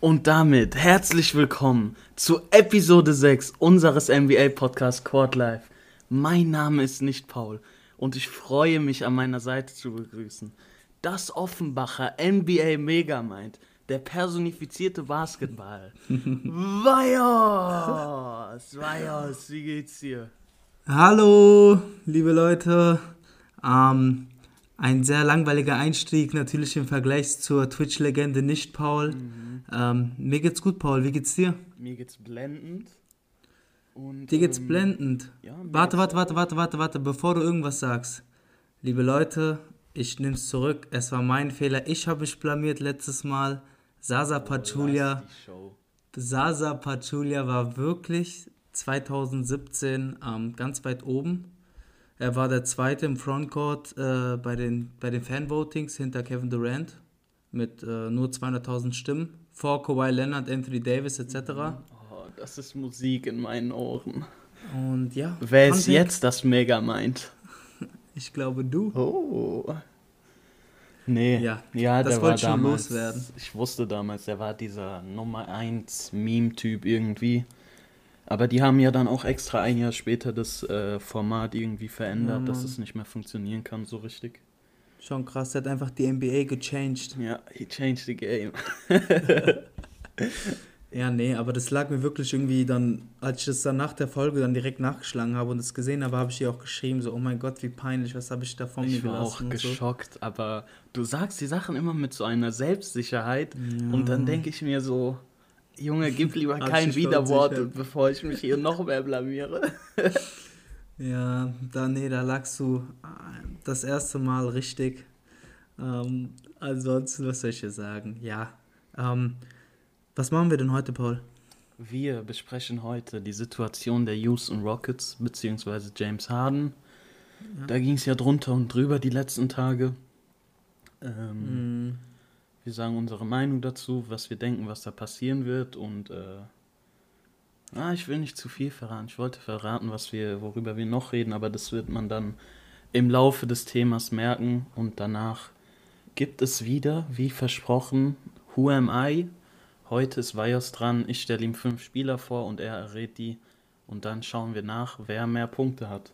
Und damit herzlich willkommen zu Episode 6 unseres NBA Podcasts Court Life. Mein Name ist nicht Paul und ich freue mich an meiner Seite zu begrüßen. Das Offenbacher NBA Megamind, der personifizierte Basketball. Vajos! Vajos, wie geht's dir? Hallo, liebe Leute. Ähm, ein sehr langweiliger Einstieg, natürlich im Vergleich zur Twitch-Legende nicht Paul. Ähm, mir geht's gut, Paul. Wie geht's dir? Mir geht's blendend. Und, Dir geht's ähm, blendend. ja, warte, warte, warte, warte, warte, warte, bevor du irgendwas sagst. Liebe Leute, ich nehm's zurück. Es war mein Fehler. Ich habe mich blamiert letztes Mal. Sasa Pachulia. Die Show. Sasa Pachulia war wirklich 2017 ähm, ganz weit oben. Er war der Zweite im Frontcourt äh, bei, den, bei den Fanvotings hinter Kevin Durant mit äh, nur 200.000 Stimmen. Vor Kawhi Leonard, Anthony Davis etc. Oh, das ist Musik in meinen Ohren. Und ja. Wer ist jetzt das Megamind? Ich glaube du. Oh. Nee, Ja, ja das der wollte war schon damals, loswerden. ich wusste damals, der war dieser Nummer 1 Meme-Typ irgendwie. Aber die haben ja dann auch extra ein Jahr später das äh, Format irgendwie verändert, Ja, dass es nicht mehr funktionieren kann so richtig. Schon krass, der hat einfach die NBA gechanged. Ja, he changed the game. Ja, nee, aber das lag mir wirklich irgendwie dann, als ich das dann nach der Folge dann direkt nachgeschlagen habe und es gesehen habe, habe ich ihr auch geschrieben, so, oh mein Gott, wie peinlich, was habe ich da von mir Ich war auch gelassen und so. geschockt, aber du sagst die Sachen immer mit so einer Selbstsicherheit und dann denke ich mir so, Junge, gib lieber kein Widerwort, bevor ich mich hier noch mehr blamiere. Ja, da, nee, da lagst du äh, das erste Mal richtig. Ähm, ansonsten, was soll ich dir sagen? Ja. Ähm, was machen wir denn heute, Paul? Wir besprechen heute die Situation der Houston Rockets beziehungsweise James Harden. Da ging es ja drunter und drüber die letzten Tage. Ähm, Mm, Wir sagen unsere Meinung dazu, was wir denken, was da passieren wird und äh, ah, ich will nicht zu viel verraten. Ich wollte verraten, was wir, worüber wir noch reden, aber das wird man dann im Laufe des Themas merken und danach gibt es wieder, wie versprochen, Who Am I? Heute ist Vajos dran, ich stelle ihm fünf Spieler vor und er errät die und dann schauen wir nach, wer mehr Punkte hat.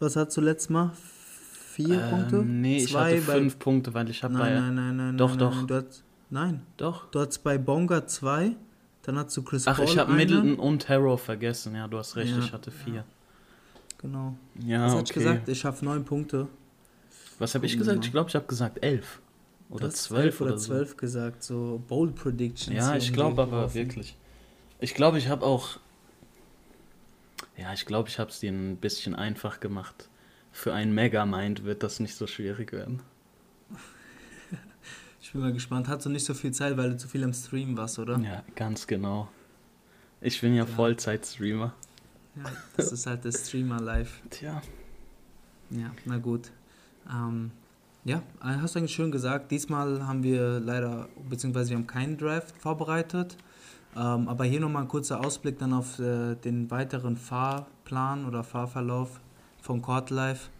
was hast du letztes Mal? Vier Ähm, Punkte? Nee, ich Zwei hatte bei- fünf Punkte, weil ich habe bei... Nein, nein, nein, nein. Doch, nein, doch. Nein, du hast, nein, Doch. du hattest bei Bonga zwei, dann hast du Chris Ach, Paul ich habe. Middleton und Harrow vergessen. Ja, du hast recht, Ja. ich hatte vier. Genau. Ja, Was okay. hatte ich gesagt? Ich habe neun Punkte. Was habe ich gesagt? Ich glaube, ich habe gesagt elf. Oder zwölf oder oder so. zwölf gesagt, so Bold Predictions. Ja, ich glaube aber geworfen. wirklich. Ich glaube, ich habe auch. Ja, ich glaube, ich habe es dir ein bisschen einfach gemacht. Für einen Megamind wird das nicht so schwierig werden. Ich bin mal gespannt. Hast du nicht so viel Zeit, weil du zu viel am Stream warst, oder? Ja, ganz genau. Ich bin ja, Vollzeit-Streamer. Ja, das ist halt der Streamer live. Tja. Ja, na gut. Ähm, ja, äh, hast du eigentlich schön gesagt. Diesmal haben wir leider, beziehungsweise wir haben keinen Draft vorbereitet. Ähm, aber hier nochmal ein kurzer Ausblick dann auf äh, den weiteren Fahrplan oder Fahrverlauf von Court Life.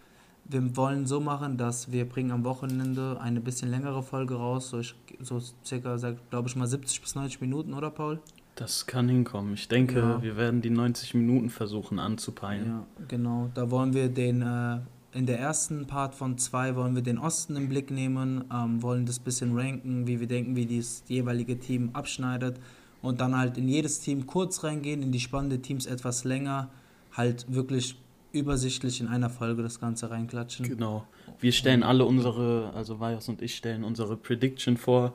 Wir wollen so machen, dass wir bringen am Wochenende eine bisschen längere Folge raus, so, ich, so circa, glaube ich mal 70 bis 90 Minuten, oder Paul? Das kann hinkommen. Ich denke, Ja. wir werden die 90 Minuten versuchen anzupeilen. Ja, genau. Da wollen wir den, äh, in der ersten Part von zwei wollen wir den Osten im Blick nehmen, ähm, wollen das bisschen ranken, wie wir denken, wie das jeweilige Team abschneidet und dann halt in jedes Team kurz reingehen, in die spannenden Teams etwas länger, halt wirklich übersichtlich in einer Folge das Ganze reinklatschen. Genau. Wir stellen alle unsere, also Vajos und ich stellen unsere Prediction vor,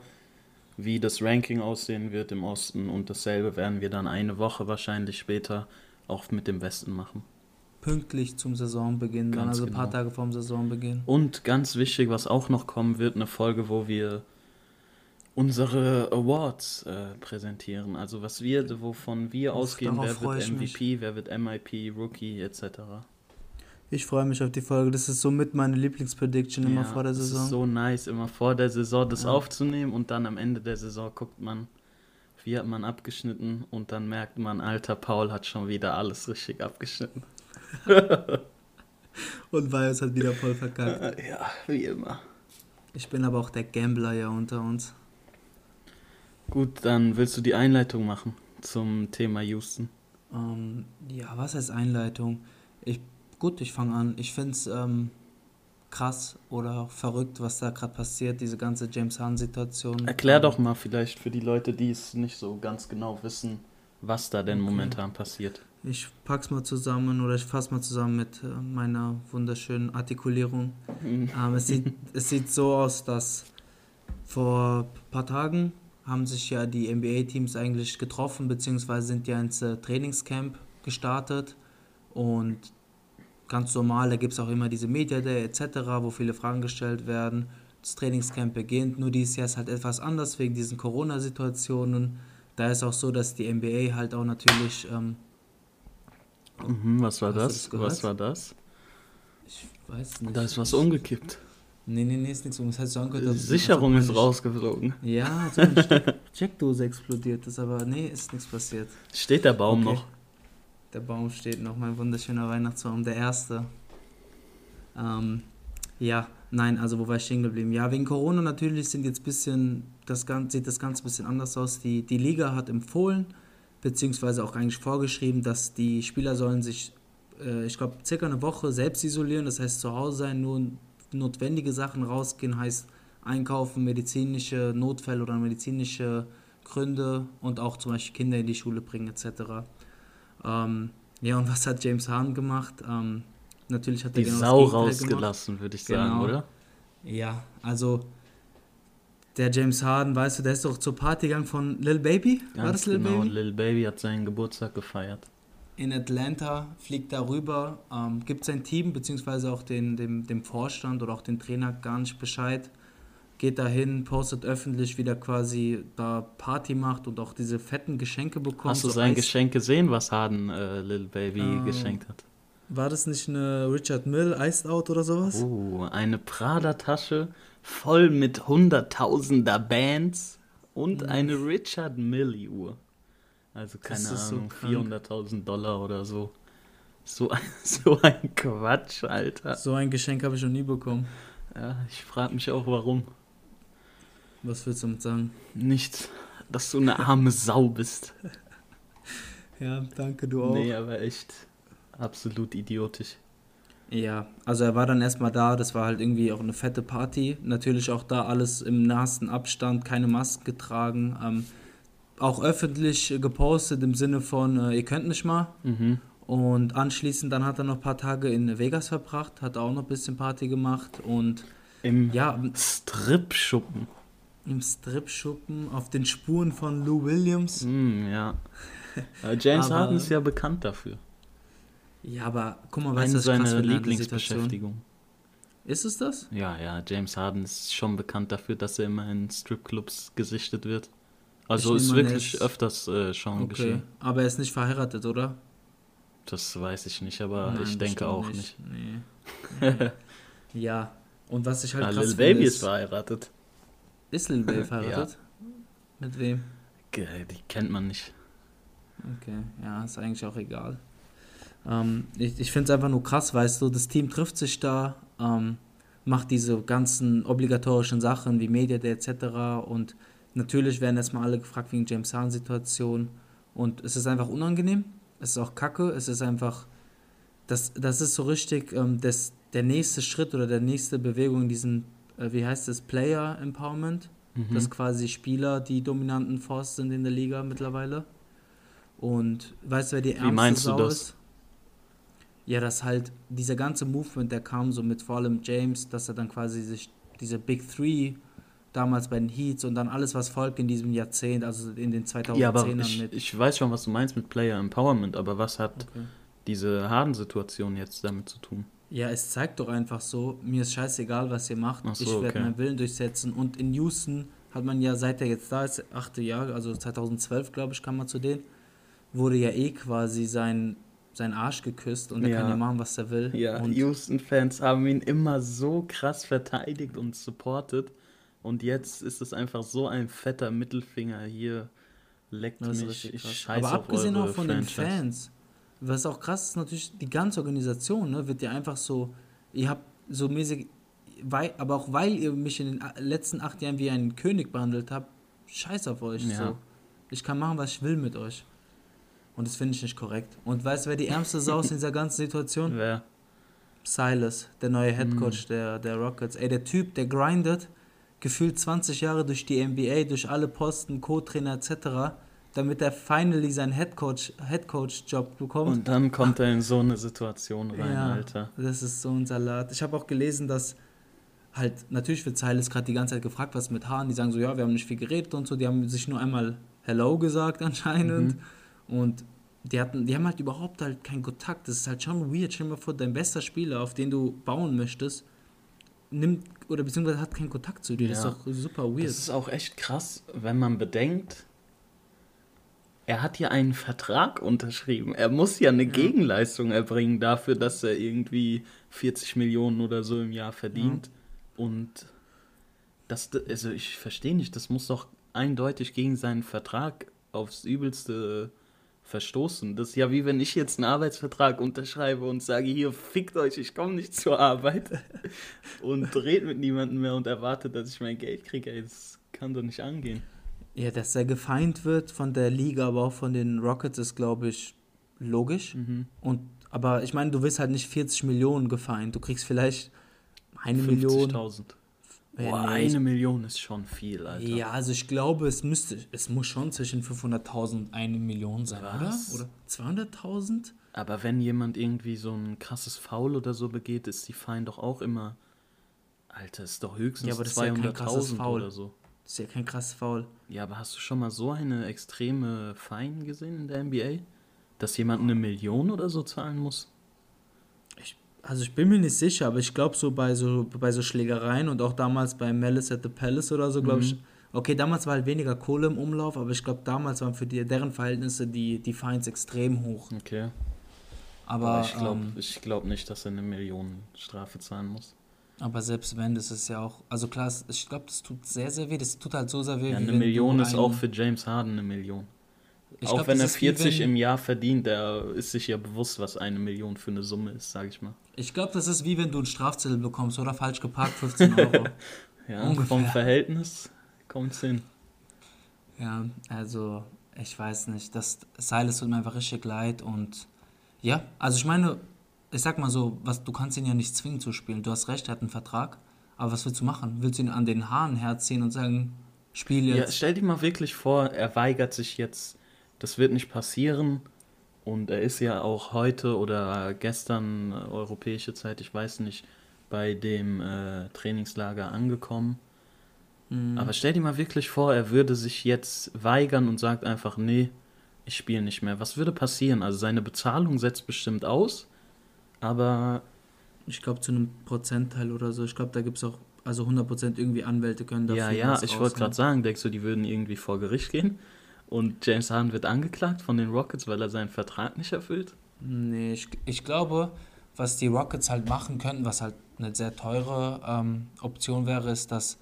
wie das Ranking aussehen wird im Osten und dasselbe werden wir dann eine Woche wahrscheinlich später auch mit dem Westen machen. Pünktlich zum Saisonbeginn, dann Ganz also ein paar genau. Tage vorm Saisonbeginn. Und ganz wichtig, was auch noch kommen wird, eine Folge, wo wir unsere Awards äh, präsentieren. Also was wir, wovon wir Uff, ausgehen, wer wird ich mich. MVP, wer wird MIP, Rookie etc. Ich freue mich auf die Folge. Das ist somit meine Lieblingsprediction immer Ja, vor der es Saison. ist so nice, immer vor der Saison das Ja. aufzunehmen und dann am Ende der Saison guckt man, wie hat man abgeschnitten und dann merkt man, alter Paul hat schon wieder alles richtig abgeschnitten. Und Bios hat wieder voll verkackt. Ja, wie immer. Ich bin aber auch der Gambler ja unter uns. Gut, dann willst du die Einleitung machen zum Thema Houston. Ähm, ja, was heißt Einleitung? Ich, gut, ich fange an. Ich finde es ähm, krass oder auch verrückt, was da gerade passiert, diese ganze James Hahn-Situation. Erklär Ähm, doch mal vielleicht für die Leute, die es nicht so ganz genau wissen, was da denn Okay. momentan passiert. Ich pack's mal zusammen oder ich fasse mal zusammen mit äh, meiner wunderschönen Artikulierung. Ähm, es, sieht, es sieht so aus, dass vor ein paar Tagen haben sich ja die NBA-Teams eigentlich getroffen, beziehungsweise sind ja ins äh, Trainingscamp gestartet. Und ganz normal, da gibt es auch immer diese Media Day etc., wo viele Fragen gestellt werden. Das Trainingscamp beginnt, nur dieses Jahr ist halt etwas anders wegen diesen Corona-Situationen. Da ist auch so, dass die NBA halt auch natürlich, ähm, Mhm, was war das? das was war das? ich weiß nicht. Da ist was umgekippt. Nee, nee, nee, ist nichts um. Das heißt, als- Sicherung ist rausgeflogen. Ja, so eine Steck Steckdose explodiert ist, aber nee, ist nichts passiert. Steht der Baum Okay. noch? Der Baum steht noch, mein wunderschöner Weihnachtsbaum, der erste. Ähm, ja, nein, also wo war ich stehen geblieben? Ja, wegen Corona natürlich sind jetzt bisschen, das Ganze, sieht das Ganze ein bisschen anders aus. Die, die Liga hat empfohlen, beziehungsweise auch eigentlich vorgeschrieben, dass die Spieler sollen sich, äh, ich glaube, circa eine Woche selbst isolieren, das heißt zu Hause sein, nur notwendige Sachen rausgehen, heißt einkaufen, medizinische Notfälle oder medizinische Gründe und auch zum Beispiel Kinder in die Schule bringen etc. Ähm, ja, und was hat James Hahn gemacht? Ähm, natürlich hat er Die genau Sau rausgelassen, würde ich sagen, Genau. oder? Ja, also der James Harden, weißt du, der ist doch zur Party gegangen von Lil Baby. War Ganz das Lil genau. Baby? Lil Baby hat seinen Geburtstag gefeiert. In Atlanta, fliegt da rüber, ähm, gibt sein Team beziehungsweise auch den, dem, dem Vorstand oder auch den Trainer gar nicht Bescheid. Geht dahin, postet öffentlich, wie der quasi da Party macht und auch diese fetten Geschenke bekommt. Hast du so sein Eis- Geschenk gesehen, was Harden äh, Lil Baby Ähm, geschenkt hat? War das nicht eine Richard Mill Iced Out oder sowas? Oh, eine Prada-Tasche voll mit hunderttausender Bands und eine Richard Millie Uhr. Also keine ist so Ahnung, krank. 400.000 Dollar oder so. So, ein- so ein Quatsch, Alter. So ein Geschenk habe ich noch nie bekommen. Ja, ich frage mich auch, warum. Was willst du damit sagen? Nicht, dass du eine arme Sau bist. Ja, danke, du auch. Nee, aber echt absolut idiotisch. Ja, also er war dann erstmal da, das war halt irgendwie auch eine fette Party. Natürlich auch da alles im nahesten Abstand, keine Masken getragen. Ähm, auch öffentlich gepostet im Sinne von, äh, ihr könnt nicht mal. Mhm. Und anschließend dann hat er noch ein paar Tage in Vegas verbracht, hat auch noch ein bisschen Party gemacht und Im ja, Strip-Schuppen. im Stripschuppen auf den Spuren von Lou Williams. Mm, ja. Äh, James Harden ist ja bekannt dafür. Ja, aber guck mal, weißt du, Situation? Lieblingsbeschäftigung. Ist es das? Ja, ja, James Harden ist schon bekannt dafür, dass er immer in Stripclubs gesichtet wird. Also Ich ist wirklich ist- öfters äh, schon Okay, geschehen. aber er ist nicht verheiratet, oder? Das weiß ich nicht, aber Nein, ich denke auch nicht. Nee. ja, und was ich halt Ah, krass Lil Baby ist ist, verheiratet. ist Lil Baby verheiratet? Mit wem? Die kennt man nicht. Okay, ja, ist eigentlich auch egal. Ähm, ich ich finde es einfach nur krass, weißt du, das Team trifft sich da, ähm, macht diese ganzen obligatorischen Sachen wie Media Day etc. Und natürlich werden erstmal alle gefragt wegen James Harden-Situation. Und es ist einfach unangenehm, es ist auch kacke, es ist einfach, das, das ist so richtig ähm, das, der nächste Schritt oder der nächste Bewegung in diesem, äh, wie heißt das, Player Empowerment. Mhm. dass quasi Spieler die dominanten Force sind in der Liga mittlerweile. Und weißt du, wer die ärmste meinst du Sau das? ist? Ja, dass halt dieser ganze Movement, der kam so mit vor allem James, dass er dann quasi sich diese Big Three damals bei den Heats und dann alles, was folgt in diesem Jahrzehnt, also in den 2010ern ja, aber ich, mit. ich weiß schon, was du meinst mit Player Empowerment, aber was hat Okay. diese Harden-Situation jetzt damit zu tun? Ja, es zeigt doch einfach so, mir ist scheißegal, was ihr macht. Ach so, ich werde okay. meinen Willen durchsetzen. Und in Houston hat man ja, seit er jetzt da ist, achte Jahre, also 2012, glaube ich, kam man zu denen, wurde ja eh quasi sein seinen Arsch geküsst und er Ja. kann ja machen, was er will. Ja, und Houston-Fans haben ihn immer so krass verteidigt und supportet. Und jetzt ist es einfach so ein fetter Mittelfinger hier. Leckt Das mich. richtig Ich scheiße Aber abgesehen auch von Franchise. den Fans, was auch krass ist, natürlich die ganze Organisation, ne, wird ja einfach so, ihr habt so mäßig, weil, aber auch weil ihr mich in den letzten acht Jahren wie einen König behandelt habt, scheiß auf euch. Ja. So. Ich kann machen, was ich will mit euch. Und das finde ich nicht korrekt. Und weißt du, wer die ärmste Sau ist in dieser ganzen Situation? Wer? Silas, der neue. Headcoach der, der Rockets. Ey, der Typ, der grindet gefühlt 20 Jahre durch die NBA, durch alle Posten, Co-Trainer etc., damit er finally seinen Headcoach, Headcoach-Job bekommt. Und dann kommt er in so eine Situation rein, ja, Alter. das ist so ein Salat. Ich habe auch gelesen, dass halt, natürlich wird Silas gerade die ganze Zeit gefragt, was mit Haaren. Die sagen so, ja, wir haben nicht viel geredet und so. Die haben sich nur einmal Hello gesagt anscheinend. Mhm. Und die, hatten, die haben halt überhaupt halt keinen Kontakt. Das ist halt schon weird. Stell dir mal vor, dein bester Spieler, auf den du bauen möchtest, nimmt oder beziehungsweise hat keinen Kontakt zu dir. Das Ja. ist doch super weird. Das ist auch echt krass, wenn man bedenkt, er hat ja einen Vertrag unterschrieben. Er muss ja eine Gegenleistung erbringen dafür, dass er irgendwie 40 Millionen oder so im Jahr verdient. Und das, also ich verstehe nicht, das muss doch eindeutig gegen seinen Vertrag aufs Übelste verstoßen. Das ist ja wie wenn ich jetzt einen Arbeitsvertrag unterschreibe und sage, hier, fickt euch, ich komme nicht zur Arbeit und red mit niemandem mehr und erwartet, dass ich mein Geld kriege. Ey, das kann doch nicht angehen. ja, dass er gefeind wird von der Liga, aber auch von den Rockets, ist, glaube ich, logisch. Mhm. Und, aber ich meine, du wirst halt nicht 40 Millionen gefeind. Du kriegst vielleicht eine Million. 50.000. Ja, Boah, eine Million ist schon viel, Alter. Ja, also ich glaube, es müsste, es muss schon zwischen 500.000 und eine Million sein, Was? oder? Oder 200.000? Aber wenn jemand irgendwie so ein krasses Foul oder so begeht, ist die Fein doch auch immer. Alter, ist doch höchstens Ja, aber das ist ja kein krasses 200.000 Foul. oder so. Das ist ja kein krasses Foul. Ja, aber hast du schon mal so eine extreme Fein gesehen in der NBA? Dass jemand eine Million oder so zahlen muss? Also ich bin mir nicht sicher, aber ich glaube so bei so bei so Schlägereien und auch damals bei Malice at the Palace oder so, glaube ich. Okay, damals war halt weniger Kohle im Umlauf, aber ich glaube damals waren für die, deren Verhältnisse die, die Fines extrem hoch. Okay. Aber, Aber ich glaube ähm, ich glaub nicht, dass er eine Million Strafe zahlen muss. aber selbst wenn, das ist ja auch, also klar, ich glaube, das tut sehr, sehr weh. Das tut halt so sehr weh. Ja, eine Million ist auch für James Harden eine Million. Ich auch glaub, wenn er das ist wie 40 wenn- im Jahr verdient, der ist sich ja bewusst, was eine Million für eine Summe ist, sag ich mal. Ich glaube, das ist wie wenn du einen Strafzettel bekommst oder falsch geparkt, 15 Euro. Ja, Ungefähr. vom Verhältnis kommt's hin. ja, also ich weiß nicht. Das Silas tut mir einfach richtig leid und ja, also ich meine, ich sag mal so, was, du kannst ihn ja nicht zwingen zu spielen. Du hast recht, er hat einen Vertrag, aber was willst du machen? Willst du ihn an den Haaren herziehen und sagen, spiel Ja, jetzt? stell dir mal wirklich vor, er weigert sich jetzt. Das wird nicht passieren. Und er ist ja auch heute oder gestern äh, europäische Zeit, ich weiß nicht, bei dem äh, Trainingslager angekommen. Mhm. Aber stell dir mal wirklich vor, er würde sich jetzt weigern und sagt einfach, nee, ich spiele nicht mehr. Was würde passieren? Also seine Bezahlung setzt bestimmt aus, aber Ich glaube zu einem Prozentteil oder so. Ich glaube, da gibt es auch, also 100% irgendwie Anwälte können dafür ja, ja, ich wollte gerade sagen, denkst du, die würden irgendwie vor Gericht gehen? Und James Harden wird angeklagt von den Rockets, weil er seinen Vertrag nicht erfüllt? Nee, ich, ich glaube, was die Rockets halt machen könnten, was halt eine sehr teure ähm, Option wäre, ist, dass,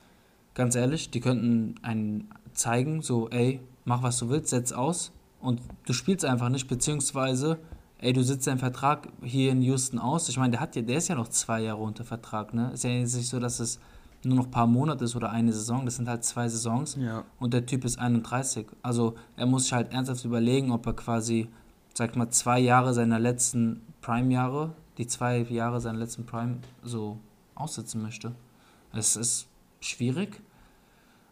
ganz ehrlich, die könnten einen zeigen, so, ey, mach was du willst, setz aus und du spielst einfach nicht, beziehungsweise, ey, du sitzt deinen Vertrag hier in Houston aus. Ich meine, der hat ja, der ist ja noch zwei Jahre unter Vertrag, ne? Ist ja nicht so, dass es nur noch ein paar Monate ist oder eine Saison, das sind halt zwei Saisons Ja. und der Typ ist 31. Also er muss sich halt ernsthaft überlegen, ob er quasi, sag ich mal, zwei Jahre seiner letzten Prime-Jahre, die zwei Jahre seiner letzten Prime so aussitzen möchte. Es ist schwierig,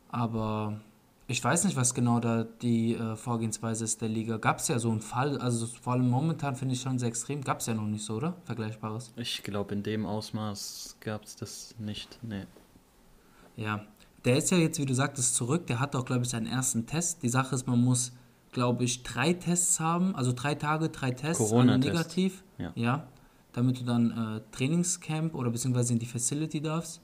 aber ich weiß nicht, was genau da die äh, Vorgehensweise ist der Liga. Gab es ja so einen Fall, also vor allem momentan finde ich schon sehr extrem, gab es ja noch nicht so, oder? Vergleichbares. Ich glaube, in dem Ausmaß gab es das nicht. Nee. Ja, der ist ja jetzt, wie du sagtest, zurück. Der hat auch, glaube ich, seinen ersten Test. Die Sache ist, man muss, glaube ich, drei Tests haben, also drei Tage, drei Tests, alle Corona-Test. negativ. Ja. damit du dann äh, Trainingscamp oder beziehungsweise in die Facility darfst.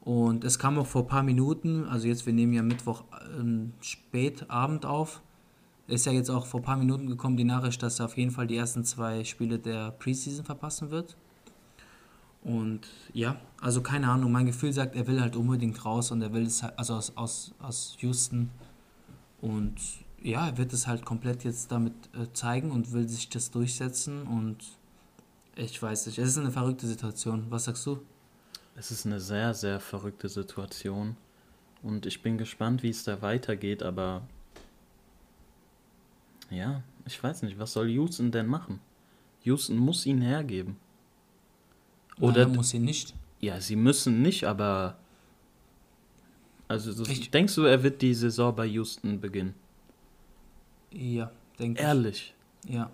Und es kam auch vor ein paar Minuten, also jetzt, wir nehmen ja Mittwoch ähm, spät Abend auf, ist ja jetzt auch vor ein paar Minuten gekommen, die Nachricht, dass er auf jeden Fall die ersten zwei Spiele der Preseason verpassen wird. Und ja, also keine Ahnung, mein Gefühl sagt, er will halt unbedingt raus und er will es halt, also aus, aus, aus Houston. Und ja, er wird es halt komplett jetzt damit äh, zeigen und will sich das durchsetzen und ich weiß nicht, es ist eine verrückte Situation. Was sagst du? Es ist eine sehr, sehr verrückte Situation. Und ich bin gespannt, wie es da weitergeht, aber ja, ich weiß nicht, was soll Houston denn machen? Houston muss ihn hergeben. Oder Nein, muss ihn nicht. ja, sie müssen nicht, aber also das, Ich- denkst du, er wird die Saison bei Houston beginnen? Ja, denke ich. Ehrlich. Ja,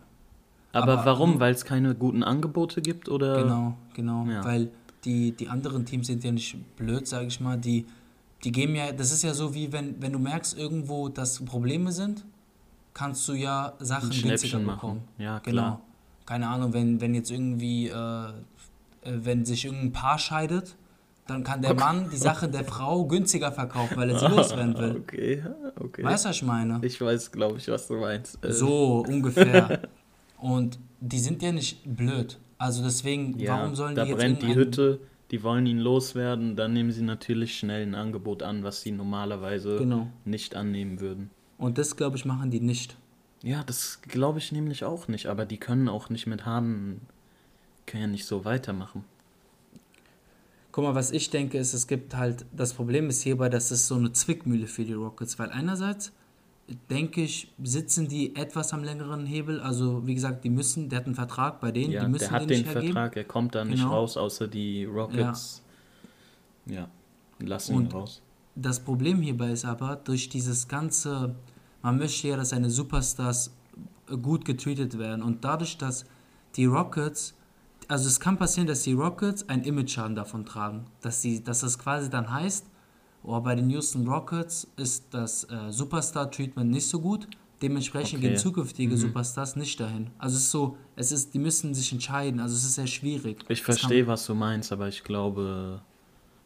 Aber, Aber- warum? Weil es keine guten Angebote gibt oder? genau, genau. ja. Weil die, die anderen Teams sind ja nicht blöd, sage ich mal. Die, die geben ja, das ist ja so wie wenn, wenn du merkst irgendwo, dass Probleme sind, kannst du ja Sachen günstiger bekommen. machen. Ja, Genau. klar. Keine Ahnung, wenn, wenn jetzt irgendwie, äh, wenn sich irgendein Paar scheidet, dann kann der Mann die Sache der Frau günstiger verkaufen, weil er sie loswerden will. Okay, okay. Weißt du, was ich meine? Ich weiß, glaube ich, was du meinst. Äh, So ungefähr. Und die sind ja nicht blöd. Also deswegen, ja, warum sollen da die jetzt brennt die Hütte, die wollen ihn loswerden, dann nehmen sie natürlich schnell ein Angebot an, was sie normalerweise Genau. nicht annehmen würden. Und das, glaube ich, machen die nicht. Ja, das glaube ich nämlich auch nicht, aber die können auch nicht mit Harden, können ja nicht so weitermachen. Guck mal, was ich denke, ist, es gibt halt, das Problem ist hierbei, dass es so eine Zwickmühle für die Rockets, weil einerseits denke ich, sitzen die etwas am längeren Hebel, also wie gesagt, die müssen, der hat einen Vertrag bei denen, Ja, die müssen der hat den den nicht. Vertrag, er kommt da nicht Genau. raus, außer die Rockets. Ja, lassen ihn raus. Das Problem hierbei ist aber, durch dieses ganze, man möchte ja, dass seine Superstars gut getreatet werden und dadurch, dass die Rockets, also es kann passieren, dass die Rockets einen Image-Schaden davon tragen, dass, sie, dass das quasi dann heißt, oh, bei den Houston Rockets ist das äh, Superstar-Treatment nicht so gut, dementsprechend Okay. gehen zukünftige Superstars nicht dahin. Also es ist so, es ist, die müssen sich entscheiden, also es ist sehr schwierig. Ich verstehe, was du meinst, aber ich glaube,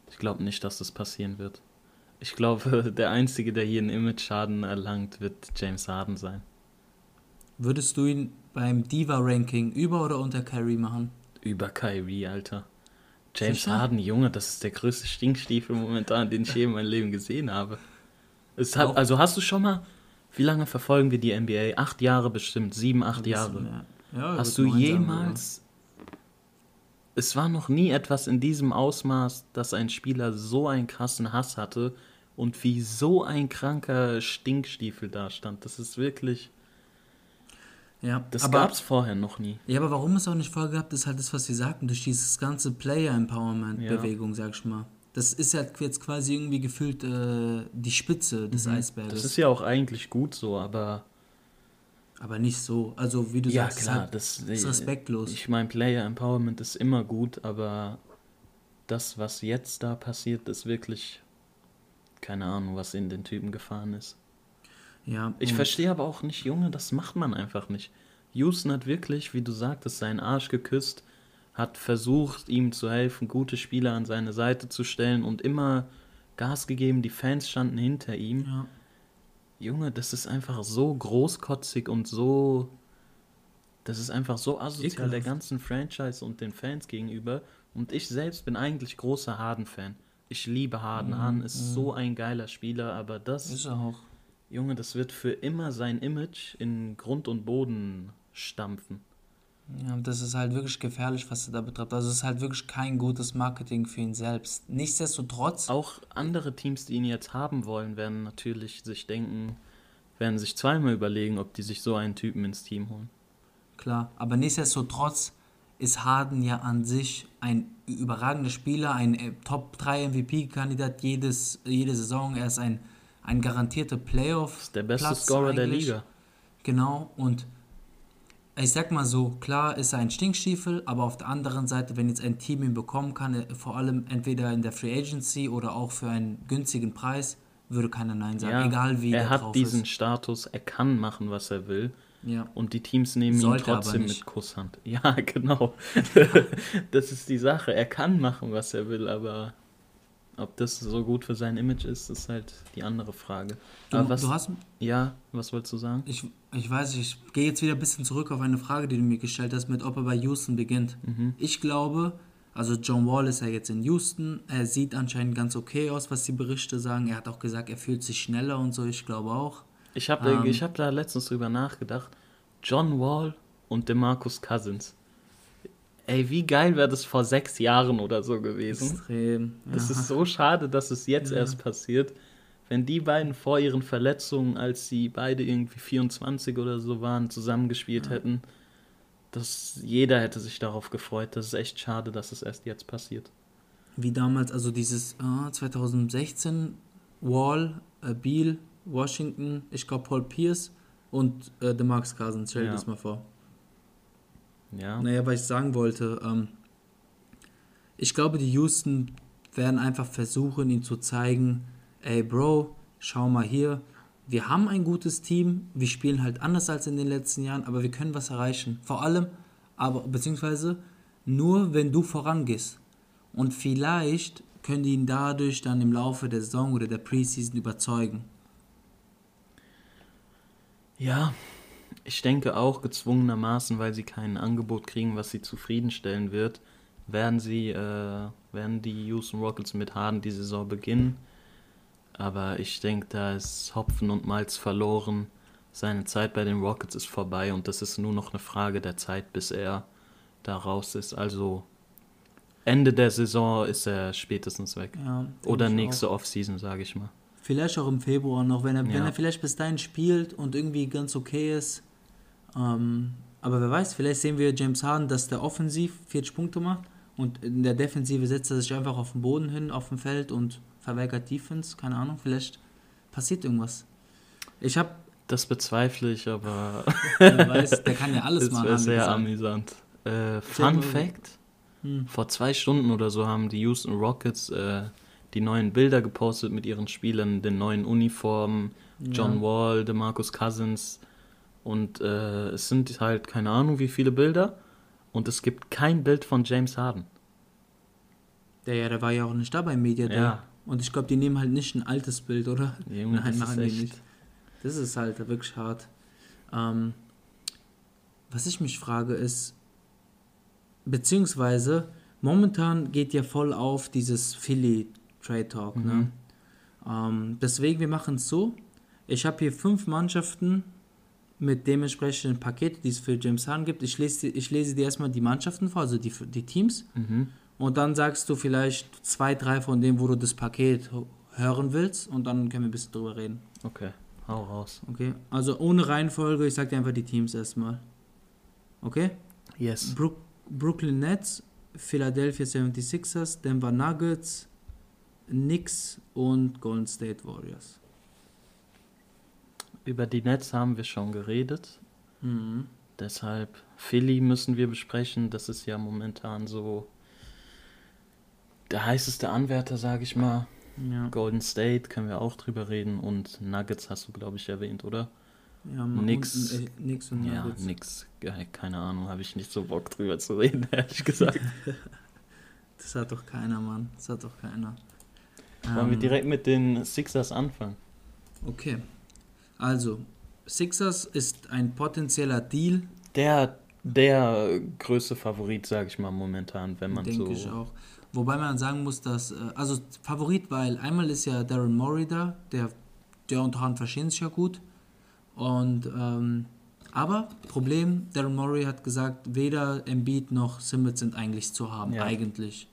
ich glaube nicht, dass das passieren wird. Ich glaube, der Einzige, der hier einen Image-Schaden erlangt, wird James Harden sein. Würdest du ihn beim Diva-Ranking über oder unter Kyrie machen? Über Kyrie, Alter. James Sicher? Harden, Junge, das ist der größte Stinkstiefel momentan, den ich je in meinem Leben gesehen habe. Hat, Auch- also hast du schon mal, wie lange verfolgen wir die NBA? Acht Jahre bestimmt, sieben, acht Jahre. Ja. Hast du neun sein, jemals. Es war noch nie etwas in diesem Ausmaß, dass ein Spieler so einen krassen Hass hatte und wie so ein kranker Stinkstiefel da stand. Das ist wirklich. Ja, Das aber, gab's vorher noch nie. ja, aber warum es auch nicht vorher gab, ist halt das, was wir sagten, durch dieses ganze Player-Empowerment-Bewegung, sag ich mal. Das ist ja jetzt quasi irgendwie gefühlt äh, die Spitze des Eisberges. Mhm. Das ist ja auch eigentlich gut so, aber. aber nicht so. Also, wie du Ja, sagst, klar, ist, halt, das ist respektlos. Ich meine, Player Empowerment ist immer gut, aber das, was jetzt da passiert, ist wirklich. Keine Ahnung, was in den Typen gefahren ist. Ja, Ich verstehe aber auch nicht, Junge, das macht man einfach nicht. Houston hat wirklich, wie du sagtest, seinen Arsch geküsst, hat versucht, ihm zu helfen, gute Spieler an seine Seite zu stellen und immer Gas gegeben, die Fans standen hinter ihm. Ja. Junge, das ist einfach so großkotzig und so. Das ist einfach so asozial der Ekelhaft. ganzen Franchise und den Fans gegenüber. Und ich selbst bin eigentlich großer Harden-Fan. Ich liebe Harden. Harden ist so ein geiler Spieler, aber das. Ist er auch. Junge, das wird für immer sein Image in Grund und Boden stampfen. Ja, das ist halt wirklich gefährlich, was er da betreibt. Also, es ist halt wirklich kein gutes Marketing für ihn selbst. Nichtsdestotrotz, Auch andere Teams, die ihn jetzt haben wollen, werden natürlich sich denken, werden sich zweimal überlegen, ob die sich so einen Typen ins Team holen. Klar, aber nichtsdestotrotz ist Harden ja an sich ein überragender Spieler, ein äh, Top 3 MVP-Kandidat jedes jede Saison. Er ist ein, ein garantierter Playoff. Ist der beste Platz Scorer der eigentlich. Liga. Genau, und ich sag mal so, klar ist er ein Stinkstiefel, aber auf der anderen Seite, wenn jetzt ein Team ihn bekommen kann, äh, vor allem entweder in der Free Agency oder auch für einen günstigen Preis, würde keiner Nein sagen, Ja, egal wie er der hat diesen ist. Status, er kann machen, was er will. Ja. Und die Teams nehmen Sollte ihn trotzdem mit Kusshand. Ja, genau. das ist die Sache. Er kann machen, was er will, aber Ob das so gut für sein Image ist, ist halt die andere Frage. Du, Aber was, du hast, ja, was wolltest du sagen? ich, ich weiß, ich gehe jetzt wieder ein bisschen zurück auf eine Frage, die du mir gestellt hast, mit ob er bei Houston beginnt. Mhm. Ich glaube, also John Wall ist ja jetzt in Houston, er sieht anscheinend ganz okay aus, was die Berichte sagen. Er hat auch gesagt, er fühlt sich schneller und so, ich glaube auch. Ich habe Ähm. ich hab da letztens drüber nachgedacht. John Wall und DeMarcus Cousins. Ey, wie geil wäre das vor sechs Jahren oder so gewesen? Extrem. Es ja. ist so schade, dass es jetzt Ja. erst passiert. Wenn die beiden vor ihren Verletzungen, als sie beide irgendwie 24 oder so waren, zusammengespielt hätten, das, jeder hätte sich darauf gefreut. Das ist echt schade, dass es erst jetzt passiert. Wie damals, also dieses äh, 2016, Wall, äh, Beal, Washington, ich glaube Paul Pierce und äh, DeMarcus Cousins, stell dir Ja. das mal vor. Ja, Naja, was ich sagen wollte, ähm, ich glaube, die Houston werden einfach versuchen, ihm zu zeigen, ey Bro, schau mal hier, wir haben ein gutes Team, wir spielen halt anders als in den letzten Jahren, aber wir können was erreichen. Vor allem, aber beziehungsweise nur, wenn du vorangehst. Und vielleicht können die ihn dadurch dann im Laufe der Saison oder der Preseason überzeugen. Ja, ich denke auch gezwungenermaßen, weil sie kein Angebot kriegen, was sie zufriedenstellen wird, werden sie, äh, werden die Houston Rockets mit Harden die Saison beginnen. Aber ich denke, da ist Hopfen und Malz verloren. Seine Zeit bei den Rockets ist vorbei und das ist nur noch eine Frage der Zeit, bis er da raus ist. Also Ende der Saison ist er spätestens weg. Ja, Oder nächste. Offseason, sage ich mal. Vielleicht auch im Februar noch, wenn er, wenn Ja. er vielleicht bis dahin spielt und irgendwie ganz okay ist. Ähm, aber wer weiß, vielleicht sehen wir James Harden, dass der offensiv 40 Punkte macht und in der Defensive setzt er sich einfach auf den Boden hin, auf dem Feld und verweigert Defense. Keine Ahnung, vielleicht passiert irgendwas. Ich habe, Das bezweifle ich, aber wer weiß, der kann ja alles das machen. wäre haben wir sehr amüsant. Äh, Fun Fact: Hm. Vor zwei Stunden oder so haben die Houston Rockets äh, die neuen Bilder gepostet mit ihren Spielern, den neuen Uniformen, John Ja. Wall, DeMarcus Cousins. Und äh, es sind halt keine Ahnung wie viele Bilder. Und es gibt kein Bild von James Harden. Der, ja, der war ja auch nicht da beim Media Day. Ja. Und ich glaube, die nehmen halt nicht ein altes Bild, oder? Junge, Nein, machen die nicht. Das ist halt wirklich hart. Ähm, was ich mich frage ist, beziehungsweise momentan geht ja voll auf dieses Philly Trade Talk. Ne? Mhm. Ähm, deswegen, wir machen es so. Ich habe hier fünf Mannschaften mit dementsprechenden Paketen, die es für James Harden gibt. Ich lese, ich lese dir erstmal die Mannschaften vor, also die, die Teams. Mhm. Und dann sagst du vielleicht zwei, drei von denen, wo du das Paket hören willst. Und dann können wir ein bisschen drüber reden. Okay, hau raus. Okay? Also ohne Reihenfolge, ich sag dir einfach die Teams erstmal. Okay? Yes. Brook, Brooklyn Nets, Philadelphia 76ers, Denver Nuggets, Knicks und Golden State Warriors. Über die Nets haben wir schon geredet. Mhm. Deshalb Philly müssen wir besprechen. Das ist ja momentan so der heißeste Anwärter, sage ich mal. Ja, Golden State können wir auch drüber reden und Nuggets hast du, glaube ich, erwähnt, oder? ja Nix. Und, äh, Nix und Ja, Nuggets. nix. Keine Ahnung, habe ich nicht so Bock drüber zu reden, ehrlich gesagt. Das hat doch keiner, Mann. Das hat doch keiner. Wollen wir Ähm, direkt mit den Sixers anfangen? Okay. Also, Sixers ist ein potenzieller Deal, Der, der größte Favorit, sage ich mal, momentan, wenn man denke so. ich auch. Wobei man sagen muss, dass, äh, also Favorit, weil einmal ist ja Darren Murray da, der, der und Hahn verstehen sich ja gut. Und, ähm, aber Problem, Darren Murray hat gesagt, weder Embiid noch Simmons sind eigentlich zu haben, Ja. eigentlich.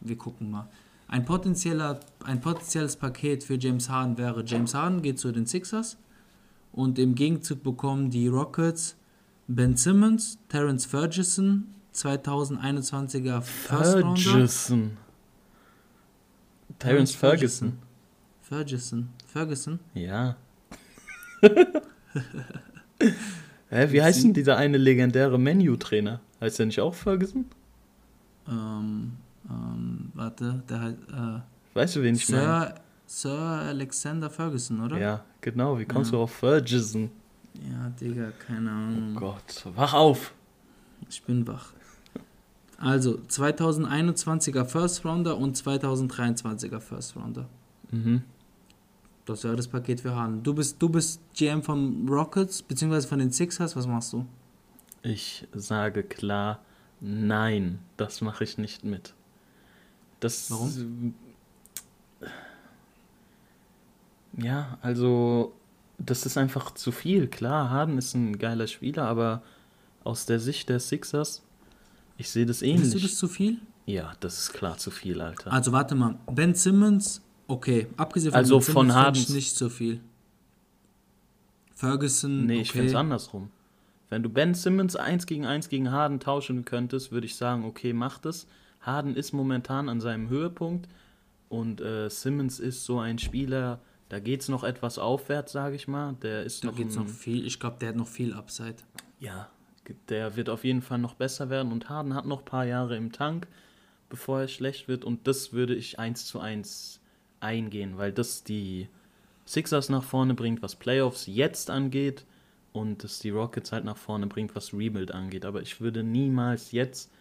Wir gucken mal. Ein, potenzieller, ein potenzielles Paket für James Harden wäre, James Harden geht zu den Sixers und im Gegenzug bekommen die Rockets Ben Simmons, Terence Ferguson, 2021er First Rounder. Ferguson. Terence Ferguson. Ferguson. Ferguson? Ja. Hä, wie heißt denn dieser eine legendäre Menu-Trainer? Heißt der nicht auch Ferguson? Ähm, ähm, warte, der heißt, äh, Weißt du, wen ich meine? Sir, Alexander Ferguson, oder? Ja, genau. Wie kommst Ja. du auf Ferguson? Ja, Digga, keine Oh Ahnung. Gott, wach auf! Ich bin wach. Also 2021er First Rounder und 2023er First Rounder. Mhm. Das wäre das Paket für Harden. Du bist, du bist GM von Rockets, beziehungsweise von den Sixers. Was machst du? Ich sage klar, nein, das mache ich nicht mit. Das. Warum? Ja, also, das ist einfach zu viel. Klar, Harden ist ein geiler Spieler, aber aus der Sicht der Sixers, ich sehe das Findest ähnlich. du das zu viel? ja, das ist klar zu viel, Alter. Also warte mal. Ben Simmons, okay. Abgesehen von Also Ben von Simmons find Hardens- ich nicht so viel. Ferguson, Nee, ich finde es okay. andersrum. Wenn du Ben Simmons 1 gegen 1 gegen Harden tauschen könntest, würde ich sagen, okay, mach das. Harden ist momentan an seinem Höhepunkt und äh, Simmons ist so ein Spieler, da geht es noch etwas aufwärts, sage ich mal. Der ist Da noch, geht's ein, noch viel. Ich glaube, der hat noch viel Upside. ja, der wird auf jeden Fall noch besser werden und Harden hat noch ein paar Jahre im Tank, bevor er schlecht wird und das würde ich 1 zu 1 eingehen, weil das die Sixers nach vorne bringt, was Playoffs jetzt angeht und das die Rockets halt nach vorne bringt, was Rebuild angeht. Aber ich würde niemals jetzt,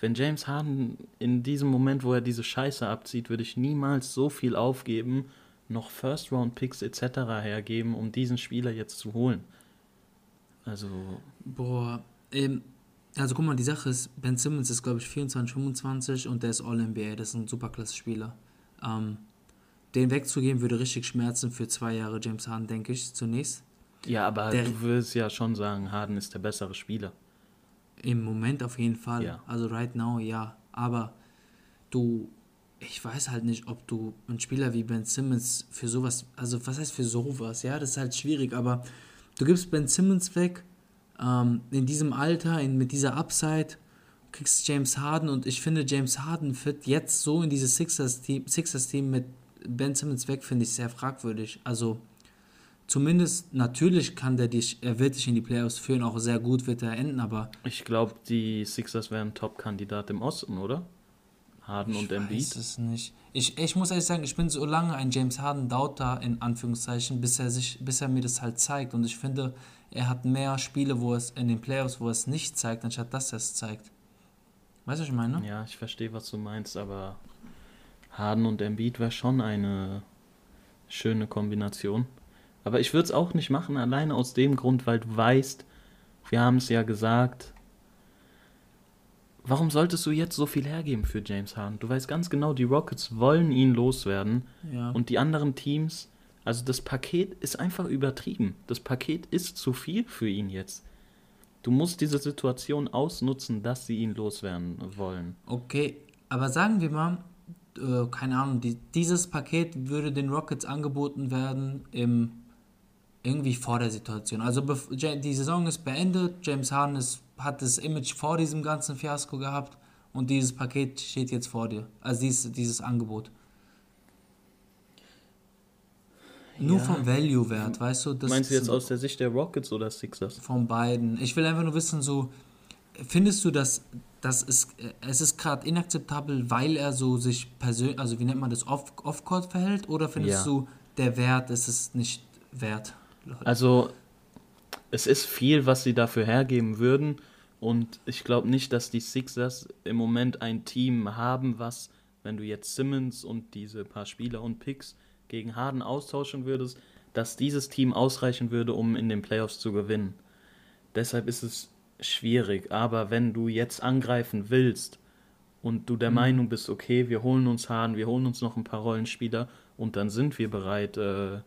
wenn James Harden in diesem Moment, wo er diese Scheiße abzieht, würde ich niemals so viel aufgeben, noch First-Round-Picks etc. hergeben, um diesen Spieler jetzt zu holen. Also, Boah, ähm, also guck mal, die Sache ist, Ben Simmons ist, glaube ich, 24, 25 und der ist All-NBA. Das ist ein Superklasse-Spieler. Ähm, den wegzugeben würde richtig schmerzen für zwei Jahre James Harden, denke ich, zunächst. ja, aber Der- du würdest ja schon sagen, Harden ist der bessere Spieler. Im Moment auf jeden Fall. Ja. Also right now, ja. Aber du, ich weiß halt nicht, ob du einen Spieler wie Ben Simmons für sowas, also was heißt für sowas, ja, das ist halt schwierig, aber du gibst Ben Simmons weg, ähm, in diesem Alter, in, mit dieser Upside, kriegst James Harden und ich finde, James Harden fit jetzt so in dieses Sixers-Team Sixers -Team mit Ben Simmons weg, finde ich sehr fragwürdig. Also zumindest, natürlich kann der dich, er wird dich in die Playoffs führen, auch sehr gut wird er enden, aber Ich glaube, die Sixers wären Top-Kandidat im Osten, oder? Harden und Ich Embiid. weiß es nicht. Ich, ich muss ehrlich sagen, ich bin so lange ein James Harden Daughter in Anführungszeichen, bis er sich, bis er mir das halt zeigt. Und ich finde, er hat mehr Spiele, wo es in den Playoffs, wo er es nicht zeigt, anstatt dass er es zeigt. Weißt du, was ich meine? Ja, ich verstehe, was du meinst, aber Harden und Embiid wäre schon eine schöne Kombination. Aber ich würde es auch nicht machen, alleine aus dem Grund, weil du weißt, wir haben es ja gesagt, warum solltest du jetzt so viel hergeben für James Harden? Du weißt ganz genau, die Rockets wollen ihn loswerden Ja. und die anderen Teams, also das Paket ist einfach übertrieben. Das Paket ist zu viel für ihn jetzt. Du musst diese Situation ausnutzen, dass sie ihn loswerden wollen. Okay, aber sagen wir mal, äh, keine Ahnung, die, dieses Paket würde den Rockets angeboten werden im irgendwie vor der Situation. Also die Saison ist beendet, James Harden ist, hat das Image vor diesem ganzen Fiasko gehabt und dieses Paket steht jetzt vor dir. Also dieses, dieses Angebot. Nur Ja. vom Value-Wert, weißt du? Meinst du jetzt aus der Sicht der Rockets oder Sixers? von beiden. Ich will einfach nur wissen, so, findest du, dass das ist, es ist gerade inakzeptabel, weil er so sich persönlich, also wie nennt man das, off- off-court verhält? Oder findest Ja. du, der Wert ist es nicht wert? Also, es ist viel, was sie dafür hergeben würden. Und ich glaube nicht, dass die Sixers im Moment ein Team haben, was, wenn du jetzt Simmons und diese paar Spieler und Picks gegen Harden austauschen würdest, dass dieses Team ausreichen würde, um in den Playoffs zu gewinnen. Deshalb ist es schwierig. Aber wenn du jetzt angreifen willst und du der Meinung bist, okay, wir holen uns Harden, wir holen uns noch ein paar Rollenspieler und dann sind wir bereit, äh,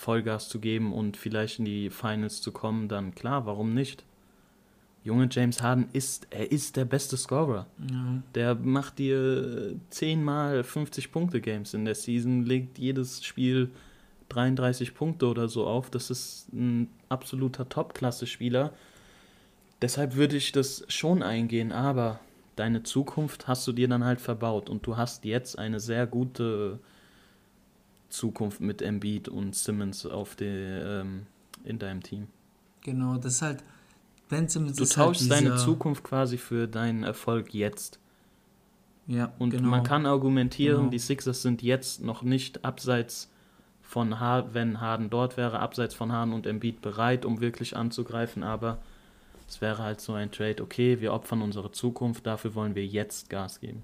Vollgas zu geben und vielleicht in die Finals zu kommen, dann klar, warum nicht? Junge James Harden ist, er ist der beste Scorer. Ja. Der macht dir 10 mal 50 Punkte Games in der Season, legt jedes Spiel 33 Punkte oder so auf. Das ist ein absoluter Top-Klasse-Spieler. Deshalb würde ich das schon eingehen, aber deine Zukunft hast du dir dann halt verbaut und du hast jetzt eine sehr gute Zukunft mit Embiid und Simmons auf der, ähm, in deinem Team. Genau, das ist halt, Ben Simmons Du ist halt tauschst deine dieser- Zukunft quasi für deinen Erfolg jetzt. Ja, Und genau. man kann argumentieren, Genau. die Sixers sind jetzt noch nicht abseits von Harden, wenn Harden dort wäre, abseits von Harden und Embiid bereit, um wirklich anzugreifen, aber Es wäre halt so ein Trade, okay, wir opfern unsere Zukunft, dafür wollen wir jetzt Gas geben.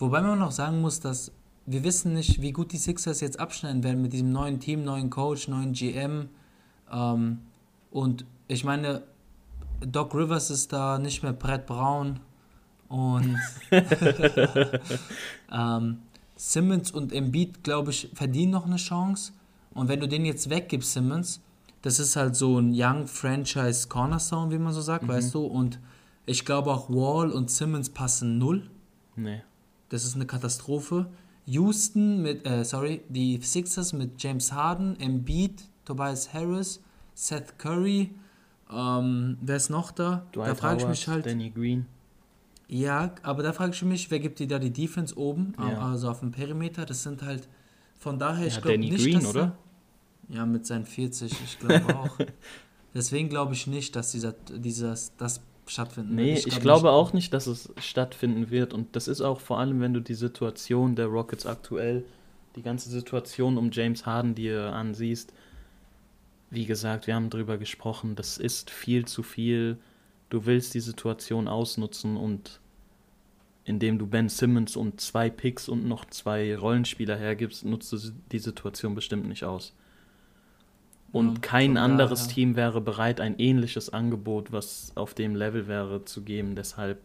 Wobei man noch sagen muss, dass wir wissen nicht, wie gut die Sixers jetzt abschneiden werden mit diesem neuen Team, neuen Coach, neuen GM. Ähm, und ich meine, Doc Rivers ist da nicht mehr Brett Brown und ähm, Simmons und Embiid, glaube ich, verdienen noch eine Chance. Und wenn du den jetzt weggibst, Simmons, das ist halt so ein Young Franchise Cornerstone, wie man so sagt, weißt du? Und ich glaube auch Wall und Simmons passen null. Nee. Das ist eine Katastrophe. Houston mit, äh, sorry, die Sixers mit James Harden, Embiid, Tobias Harris, Seth Curry, ähm, wer ist noch da? Dwight da frage ich mich halt, Danny Green. ja, aber da frage ich mich, wer gibt dir da die Defense oben, Ja. also auf dem Perimeter? Das sind halt, von daher, ich Ja, glaube Danny nicht, Green, dass oder? Ja, mit seinen 40, ich glaube auch. Deswegen glaube ich nicht, dass dieser, dieses, das stattfinden Nee, wird. ich, glaub glaube nicht. auch nicht, dass es stattfinden wird. Und das ist auch vor allem, wenn du die Situation der Rockets aktuell, die ganze Situation um James Harden dir ansiehst. Wie gesagt, wir haben drüber gesprochen, das ist viel zu viel. Du willst die Situation ausnutzen und indem du Ben Simmons und zwei Picks und noch zwei Rollenspieler hergibst, nutzt du die Situation bestimmt nicht aus. Und Ja, kein anderes daher- Team wäre bereit, ein ähnliches Angebot, was auf dem Level wäre, zu geben. Deshalb,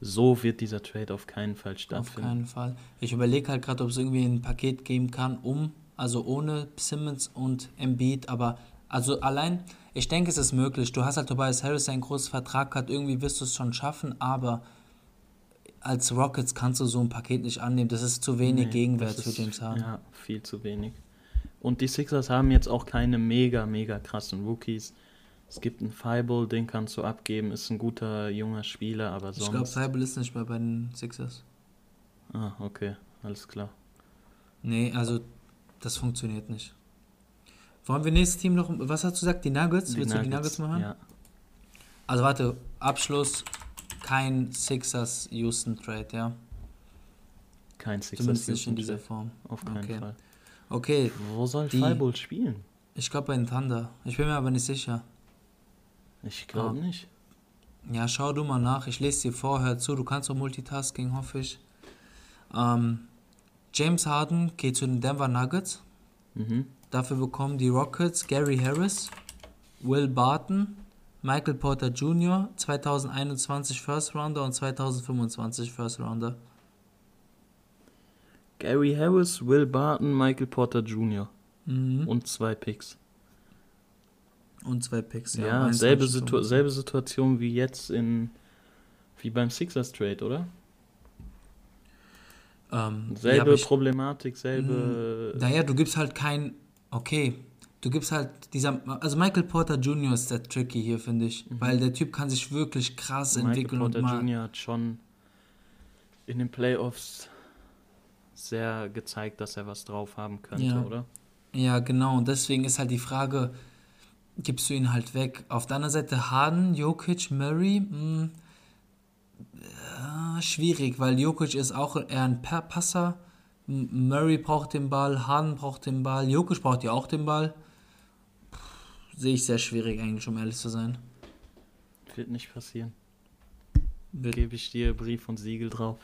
so wird dieser Trade auf keinen Fall Auf stattfinden. keinen Fall. Ich überlege halt gerade, ob es irgendwie ein Paket geben kann, um, also ohne Simmons und Embiid, aber also allein, ich denke, es ist möglich. Du hast halt Tobias Harris, einen großen Vertrag hat, irgendwie wirst du es schon schaffen, aber als Rockets kannst du so ein Paket nicht annehmen. Das ist zu wenig Nee, Gegenwert das für ist- James Harden. Ja, viel zu wenig. Und die Sixers haben jetzt auch keine mega, mega krassen Rookies. Es gibt einen Fireball, den kannst du abgeben, ist ein guter junger Spieler, aber Ich glaube, sonst. Seibel ist nicht mehr bei den Sixers. ah, okay, alles klar. Nee, also das funktioniert nicht. Wollen wir nächstes Team noch, was hast du gesagt, die Nuggets? Willst du die Nuggets machen? Ja, Also warte, Abschluss, kein Sixers Houston Trade, ja? kein Sixers. Zumindest nicht in dieser. Form. Auf keinen Okay. Fall. Okay, Wo soll Die- Fireball spielen? ich glaube bei den Thunder. Ich bin mir aber nicht sicher. Ich glaube Ah. nicht. Ja, schau du mal nach. Ich lese dir vor, hör zu. Du kannst auch Multitasking, hoffe ich. Ähm, James Harden geht zu den Denver Nuggets. Mhm. Dafür bekommen die Rockets Gary Harris, Will Barton, Michael Porter Jr., 2021 First Rounder und 2025 First Rounder. Gary Harris, Will Barton, Michael Porter Jr. Mhm. und zwei Picks. Und zwei Picks. Ja, 21, selbe, Situ 25. selbe Situation wie jetzt in wie beim Sixers Trade, oder? Ähm, ja, Selbe aber ich- Problematik, selbe. Naja, du gibst halt kein. Okay. Du gibst halt dieser. Also Michael Porter Jr. ist der tricky hier, finde ich. Weil der Typ kann sich wirklich krass Michael entwickeln Porter und mal. Jr. hat schon in den Playoffs sehr gezeigt, dass er was drauf haben könnte, Ja. oder? Ja, genau. Und deswegen ist halt die Frage, gibst du ihn halt weg? Auf der anderen Seite Harden, Jokic, Murray, mh, äh, schwierig, weil Jokic ist auch eher ein Pa- Passer. Murray braucht den Ball, Harden braucht den Ball, Jokic braucht ja auch den Ball. Sehe ich sehr schwierig eigentlich, um ehrlich zu sein. Wird nicht passieren. Gebe ich dir Brief und Siegel drauf.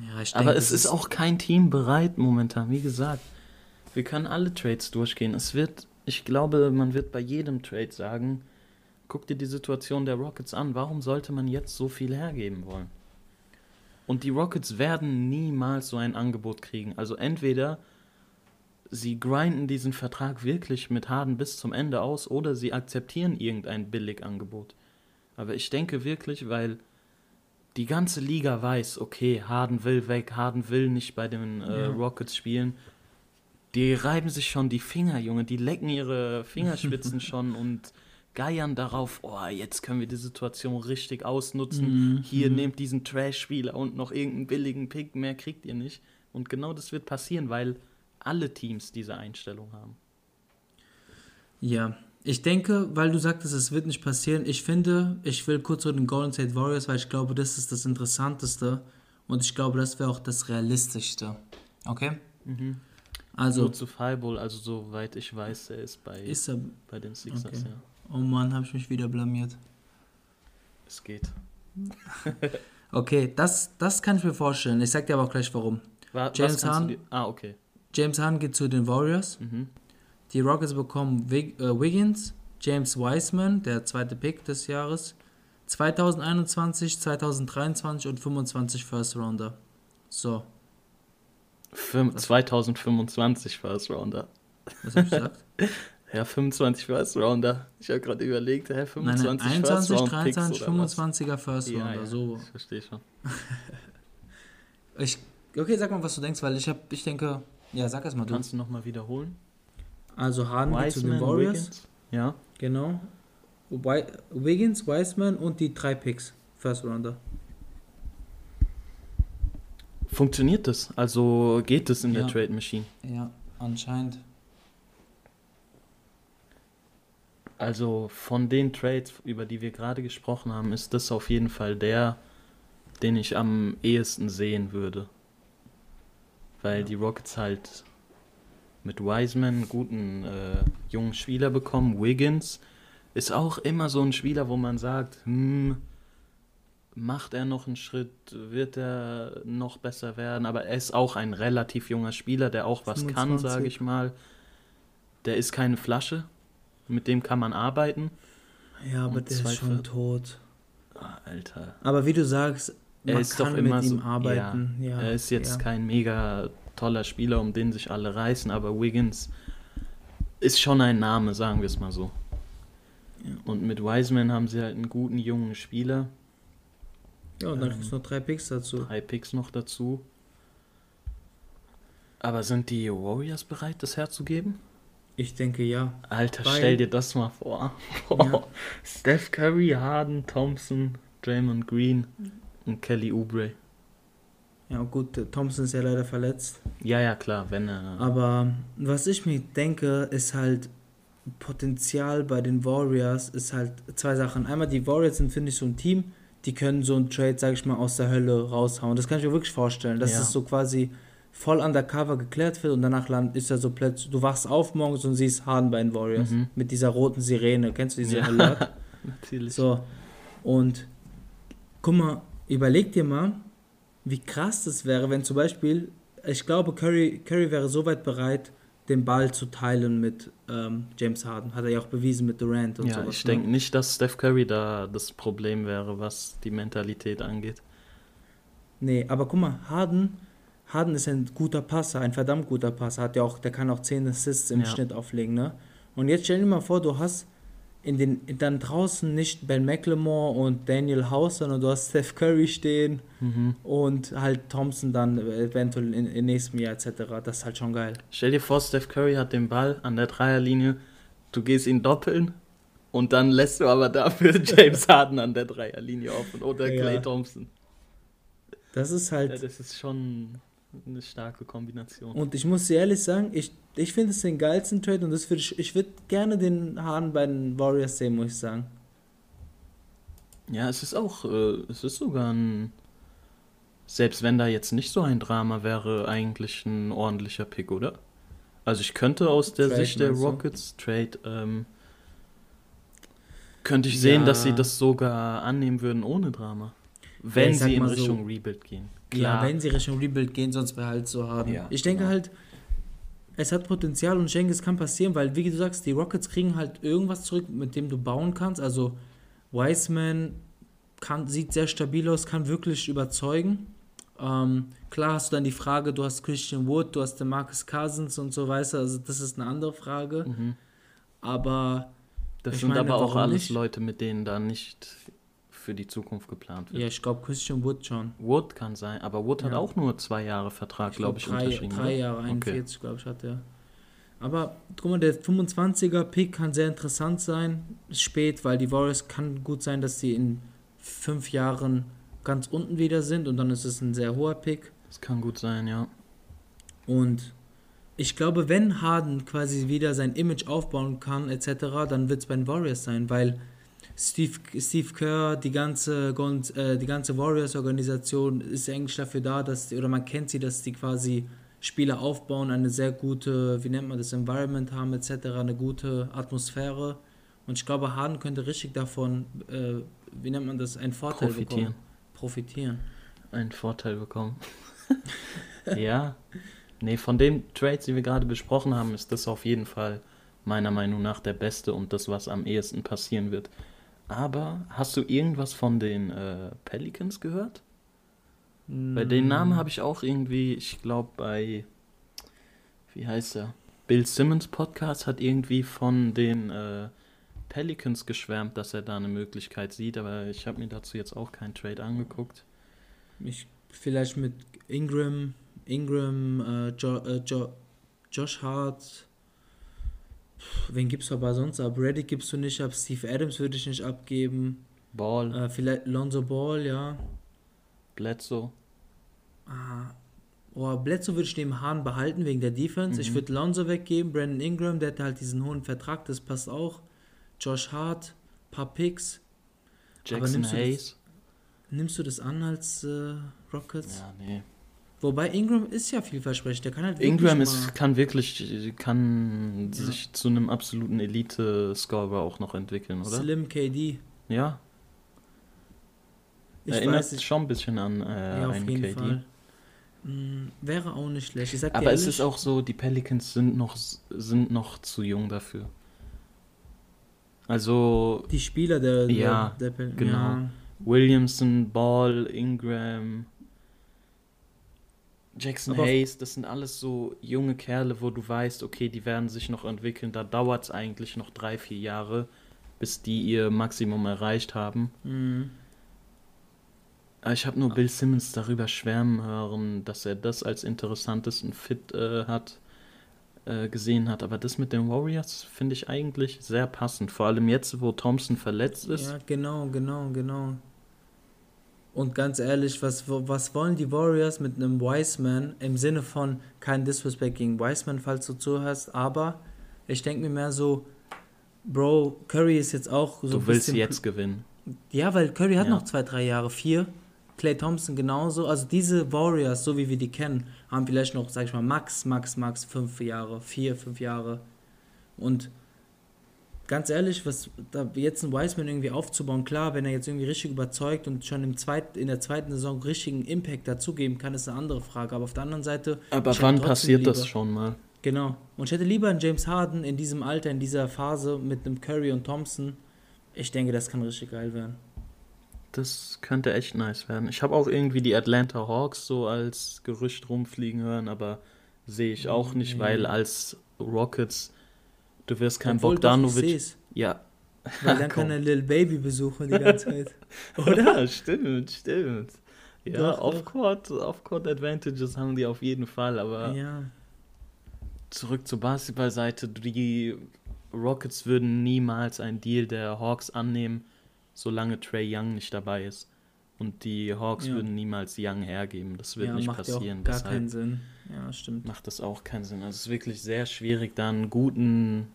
Ja, ich Aber denke, es ist auch kein Team bereit momentan. Wie gesagt, wir können alle Trades durchgehen. Es wird, ich glaube, man wird bei jedem Trade sagen, guck dir die Situation der Rockets an. Warum sollte man jetzt so viel hergeben wollen? Und die Rockets werden niemals so ein Angebot kriegen. Also entweder sie grinden diesen Vertrag wirklich mit Harden bis zum Ende aus oder sie akzeptieren irgendein Billigangebot. Aber ich denke wirklich, weil die ganze Liga weiß, okay, Harden will weg, Harden will nicht bei den äh, Ja. Rockets spielen. Die reiben sich schon die Finger, Junge, die lecken ihre Fingerspitzen schon und geiern darauf, oh, jetzt können wir die Situation richtig ausnutzen. Mhm, Hier nehmt diesen Trash-Spieler und noch irgendeinen billigen Pick, mehr kriegt ihr nicht. Und genau das wird passieren, weil alle Teams diese Einstellung haben. Ja, ich denke, weil du sagtest, es wird nicht passieren, ich finde, ich will kurz zu den Golden State Warriors, weil ich glaube, das ist das Interessanteste und ich glaube, das wäre auch das Realistischste. Okay? Also, So zu Fireball, also soweit ich weiß, er ist bei, ist er. bei den Sixers, okay. ja. Oh Mann, habe ich mich wieder blamiert. Es geht. Okay, das, das kann ich mir vorstellen. Ich sag dir aber auch gleich warum. Wa- James dir- Ah, okay. James Harden geht zu den Warriors. Mhm. Die Rockets bekommen Wig, äh, Wiggins, James Wiseman, der zweite Pick des Jahres, 2021, 2023 und 25 First Rounder. So, Fünf- 2025 First Rounder. was hab ich gesagt? Ja, 25 First Rounder. Ich habe gerade überlegt, hä, Nein, 25 nein, First 21, Round 23, Picks oder was? 25er First Ja, Rounder. ja, So. ich verstehe schon. Ich, okay, sag mal, was du denkst, weil ich hab, ich denke, ja, sag erst mal du. Kannst du nochmal wiederholen? Also Harden geht zu den Wiseman, Warriors. Wiggins? Ja. Genau. Wi Wiggins, Wiseman und die drei Picks. First Rounder. Funktioniert das? Also geht es in Ja. der Trade Machine? Ja, anscheinend. Also von den Trades, über die wir gerade gesprochen haben, ist das auf jeden Fall der, den ich am ehesten sehen würde. Weil Ja. die Rockets halt mit Wiseman einen guten äh, jungen Spieler bekommen. Wiggins ist auch immer so ein Spieler, wo man sagt, hm, macht er noch einen Schritt, wird er noch besser werden, aber er ist auch ein relativ junger Spieler, der auch was kann, 25. sage ich mal. Der ist keine Flasche, mit dem kann man arbeiten. Ja, aber Und der ist schon tot. Ah, Alter. Aber wie du sagst, Er man ist kann doch immer mit ihm so, arbeiten. Ja. er ist jetzt ja. kein mega toller Spieler, um den sich alle reißen, aber Wiggins ist schon ein Name, sagen wir es mal so. Und mit Wiseman haben sie halt einen guten jungen Spieler, Ja, und dann ähm, kriegst du noch drei Picks dazu. drei Picks noch dazu. Aber sind die Warriors bereit, das herzugeben? Ich denke ja. Alter, Weil- stell dir das mal vor. Ja. Steph Curry, Harden, Thompson, Draymond Green und Kelly Oubre. Ja, gut, Thompson ist ja leider verletzt. Ja, ja, klar, wenn er. Aber was ich mir denke, ist halt Potenzial bei den Warriors ist halt zwei Sachen. Einmal die Warriors sind, finde ich, so ein Team, die können so ein Trade, sag ich mal, aus der Hölle raushauen. Das kann ich mir wirklich vorstellen, dass Ja. es so quasi voll undercover geklärt wird und danach ist er so plötzlich, du wachst auf morgens und siehst Harden bei den Warriors Mhm. mit dieser roten Sirene. Kennst du diese Ja. Alert? Natürlich. So, und guck mal, überleg dir mal, wie krass das wäre, wenn zum Beispiel, ich glaube, Curry, Curry wäre soweit bereit, den Ball zu teilen mit ähm, James Harden. Hat er ja auch bewiesen mit Durant und ja, sowas. ich ne? denke nicht, dass Steph Curry da das Problem wäre, was die Mentalität angeht. Nee, aber guck mal, Harden, Harden ist ein guter Passer, ein verdammt guter Passer. Hat ja auch, der kann auch 10 Assists im Ja. Schnitt auflegen, ne? Und jetzt stell dir mal vor, du hast in den, dann draußen nicht Ben McLemore und Daniel House, sondern du hast Steph Curry stehen Mhm. und halt Thompson dann eventuell in, im nächsten Jahr etc. Das ist halt schon geil. Stell dir vor, Steph Curry hat den Ball an der Dreierlinie, du gehst ihn doppeln und dann lässt du aber dafür James Harden an der Dreierlinie offen oder Ja. Clay Thompson. Das ist Ja, halt. das ist schon eine starke Kombination. Und ich muss dir ehrlich sagen, ich, ich finde es den geilsten Trade und das würd ich, ich würde gerne den Hahn bei den Warriors sehen, muss ich sagen. Ja, es ist auch, äh, es ist sogar ein, selbst wenn da jetzt nicht so ein Drama wäre, eigentlich ein ordentlicher Pick, oder? Also ich könnte aus der Trade, Sicht der meinst du? Rockets Trade, ähm, könnte ich sehen, Ja. dass sie das sogar annehmen würden ohne Drama. Wenn sag sie in mal so- Richtung Rebuild gehen. Ja, wenn sie Richtung Rebuild gehen, sonst wäre halt so haben. Ja, ich denke genau. halt, es hat Potenzial und ich denke, es kann passieren, weil, wie du sagst, die Rockets kriegen halt irgendwas zurück, mit dem du bauen kannst. Also, Wiseman kann, sieht sehr stabil aus, kann wirklich überzeugen. Ähm, klar hast du dann die Frage, du hast Christian Wood, du hast den Marcus Cousins und so weiter, also das ist eine andere Frage. Mhm. Aber Das sind meine, aber auch alles nicht? Leute, mit denen da nicht für die Zukunft geplant wird. ja, ich glaube Christian Wood schon. Wood kann sein, aber Wood hat Ja. auch nur zwei Jahre Vertrag, glaube ich, glaub, drei, unterschrieben. drei? Jahre, Okay. 41, glaube ich, hat er. Aber guck mal, der 25er-Pick kann sehr interessant sein. Ist spät, weil die Warriors kann gut sein, dass sie in fünf Jahren ganz unten wieder sind und dann ist es ein sehr hoher Pick. Das kann gut sein, ja. Und ich glaube, wenn Harden quasi wieder sein Image aufbauen kann, etc., dann wird es bei den Warriors sein, weil Steve, Steve Kerr, die ganze, äh, die ganze Warriors-Organisation ist eigentlich dafür da, dass die, oder man kennt sie, dass die quasi Spieler aufbauen, eine sehr gute, wie nennt man das, Environment haben, etc., eine gute Atmosphäre. Und ich glaube, Harden könnte richtig davon, äh, wie nennt man das, einen Vorteil Profitieren. bekommen. Profitieren. Einen Vorteil bekommen. ja. Nee, von den Trades, die wir gerade besprochen haben, ist das auf jeden Fall meiner Meinung nach der beste und das, was am ehesten passieren wird. Aber hast du irgendwas von den äh, Pelicans gehört? Bei den Namen habe ich auch irgendwie, ich glaube bei, wie heißt er? Bill Simmons Podcast hat irgendwie von den äh, Pelicans geschwärmt, dass er da eine Möglichkeit sieht, aber ich habe mir dazu jetzt auch keinen Trade angeguckt. Ich, vielleicht mit Ingram, Ingram, äh, jo, äh, jo, Josh Hart. Wen gibst du aber sonst ab? Reddick gibst du nicht ab. Steve Adams würde ich nicht abgeben. Ball, Äh, vielleicht Lonzo Ball, ja. Bledsoe. Ah, oh, Bledsoe würde ich neben Hahn behalten wegen der Defense. Ich Mhm. würde Lonzo weggeben. Brandon Ingram, der hat halt diesen hohen Vertrag, das passt auch. Josh Hart, paar Picks. Jackson nimmst du das- Hayes. Nimmst du das an als äh, Rockets? Ja, nee. Wobei Ingram ist ja vielversprechend. Der kann halt wirklich Ingram ist, kann wirklich, kann Ja. sich zu einem absoluten Elite-Scorer auch noch entwickeln, oder? Slim KD. Ja, Ich erinnert weiß nicht. schon ein bisschen an äh, ja, einen KD. Fall. Mm, wäre auch nicht schlecht. Ich Aber es ehrlich, ist auch so, die Pelicans sind noch, sind noch zu jung dafür. Also die Spieler der, Ja, der, der genau. Ja, Williamson, Ball, Ingram, Jackson Aber- Hayes, das sind alles so junge Kerle, wo du weißt, okay, die werden sich noch entwickeln. Da dauert es eigentlich noch drei, vier Jahre, bis die ihr Maximum erreicht haben. mm, Aber Ich habe nur Bill Simmons darüber schwärmen hören, dass er das als interessantesten Fit äh, hat, äh, gesehen hat. Aber das mit den Warriors finde ich eigentlich sehr passend. Vor allem jetzt, wo Thompson verletzt ist. ja, genau, genau, genau. Und ganz ehrlich, was, was wollen die Warriors mit einem Wiseman im Sinne von kein Disrespect gegen Wiseman, falls du zuhörst, aber ich denke mir mehr so, Bro, Curry ist jetzt auch so du willst jetzt gewinnen. Ja, weil Curry hat Ja. noch zwei, drei Jahre, vier. Clay Thompson genauso. Also diese Warriors, so wie wir die kennen, haben vielleicht noch, sag ich mal, max, max, max fünf Jahre, vier, fünf Jahre. Und ganz ehrlich, was da jetzt ein Wiseman irgendwie aufzubauen, klar, wenn er jetzt irgendwie richtig überzeugt und schon im zweit, in der zweiten Saison richtigen Impact dazugeben kann, ist eine andere Frage. Aber auf der anderen Seite. Aber wann passiert das lieber- schon mal? Genau. Und ich hätte lieber einen James Harden in diesem Alter, in dieser Phase mit einem Curry und Thompson. Ich denke, das kann richtig geil werden. Das könnte echt nice werden. Ich habe auch irgendwie die Atlanta Hawks so als Gerücht rumfliegen hören, aber sehe ich auch nicht, Nee. weil als Rockets, du wirst kein Obwohl, Bogdanovic. Ja, Weil dann kann er Lil Baby besuchen die ganze Zeit. Oder? Ja, stimmt, stimmt. Ja. Off-Court, Off-Court Advantages haben die auf jeden Fall, aber ja. zurück zur Basketballseite, die Rockets würden niemals einen Deal der Hawks annehmen, solange Trey Young nicht dabei ist. Und die Hawks Ja. würden niemals Young hergeben. Das wird ja, nicht macht passieren. auch gar Deshalb keinen Sinn. Ja, stimmt. macht das auch keinen Sinn. Also es ist wirklich sehr schwierig, da einen guten,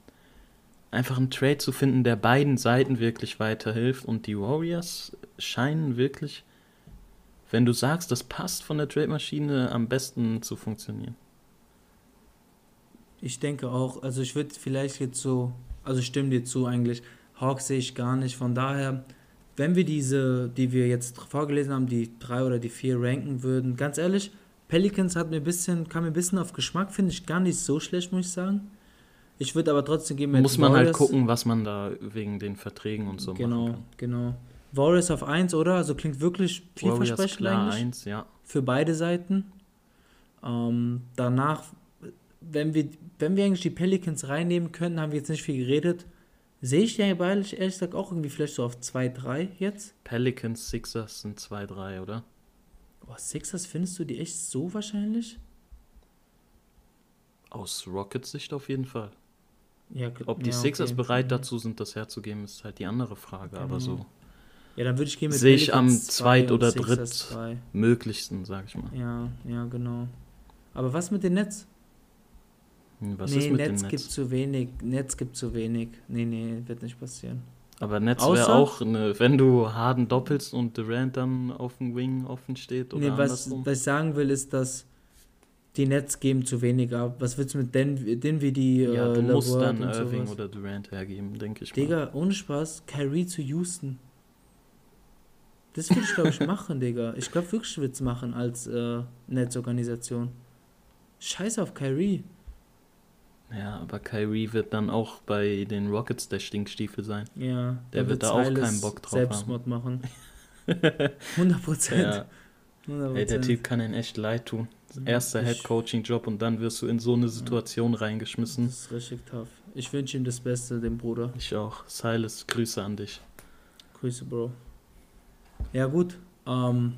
einfach einen Trade zu finden, der beiden Seiten wirklich weiterhilft. Und die Warriors scheinen wirklich, wenn du sagst, das passt von der Trade-Maschine, am besten zu funktionieren. Ich denke auch, also ich würde vielleicht jetzt so, also ich stimme dir zu eigentlich, Hawks sehe ich gar nicht. Von daher, wenn wir diese, die wir jetzt vorgelesen haben, die drei oder die vier ranken würden, ganz ehrlich, Pelicans hat mir ein bisschen, kam mir ein bisschen auf Geschmack, finde ich gar nicht so schlecht, muss ich sagen. Ich würde aber trotzdem geben, Muss man halt gucken, was man da wegen den Verträgen und so Genau, machen kann. genau. Warriors auf 1, oder? Also klingt wirklich Warriors vielversprechend klar eigentlich. eins, ja. für beide Seiten. Ähm, danach, wenn wir, wenn wir eigentlich die Pelicans reinnehmen können, haben wir jetzt nicht viel geredet. Sehe ich die ehrlich, ehrlich gesagt auch irgendwie vielleicht so auf 2-3 jetzt. Pelicans, Sixers sind 2-3, oder? Oh, Sixers findest du die echt so wahrscheinlich? Aus Rockets Sicht auf jeden Fall. Ja, Ob die ja, Sixers okay. bereit Mhm. dazu sind, das herzugeben, ist halt die andere Frage. Aber Genau. so Ja, dann würde ich gehen mit Sehe ich am zweit- oder dritt. möglichsten, sag ich mal. Ja, ja, genau. Aber was mit den Nets? Hm, Was nee, ist mit Netz dem gibt Netz? zu wenig. Netz gibt zu wenig. Nee, nee, wird nicht passieren. Aber Netz wäre auch, eine, wenn du Harden doppelst und Durant dann auf dem Wing offen steht oder Nee, was, andersrum. was ich sagen will, ist, dass die Nets geben zu wenig ab. Was willst du mit Den Dinwiddie, Ja, äh, du musst LeVert dann Irving sowas? oder Durant hergeben, denke ich mal. Digga, ohne Spaß, Kyrie zu Houston. Das würde ich, glaube ich, machen, Digga. Ich glaube wirklich, ich würde es machen als äh, Netzorganisation. Scheiß auf Kyrie. Ja, aber Kyrie wird dann auch bei den Rockets der Stinkstiefel sein. Ja, Der wird da auch keinen Bock drauf Selbstmord machen. 100 Prozent. Ja, ey, der Typ kann ihnen echt leid tun. Erster Head-Coaching-Job und dann wirst du in so eine Situation reingeschmissen. Das ist richtig tough. Ich wünsche ihm das Beste, dem Bruder. Ich auch. Silas, Grüße an dich. Grüße, Bro. Ja, gut. Ähm,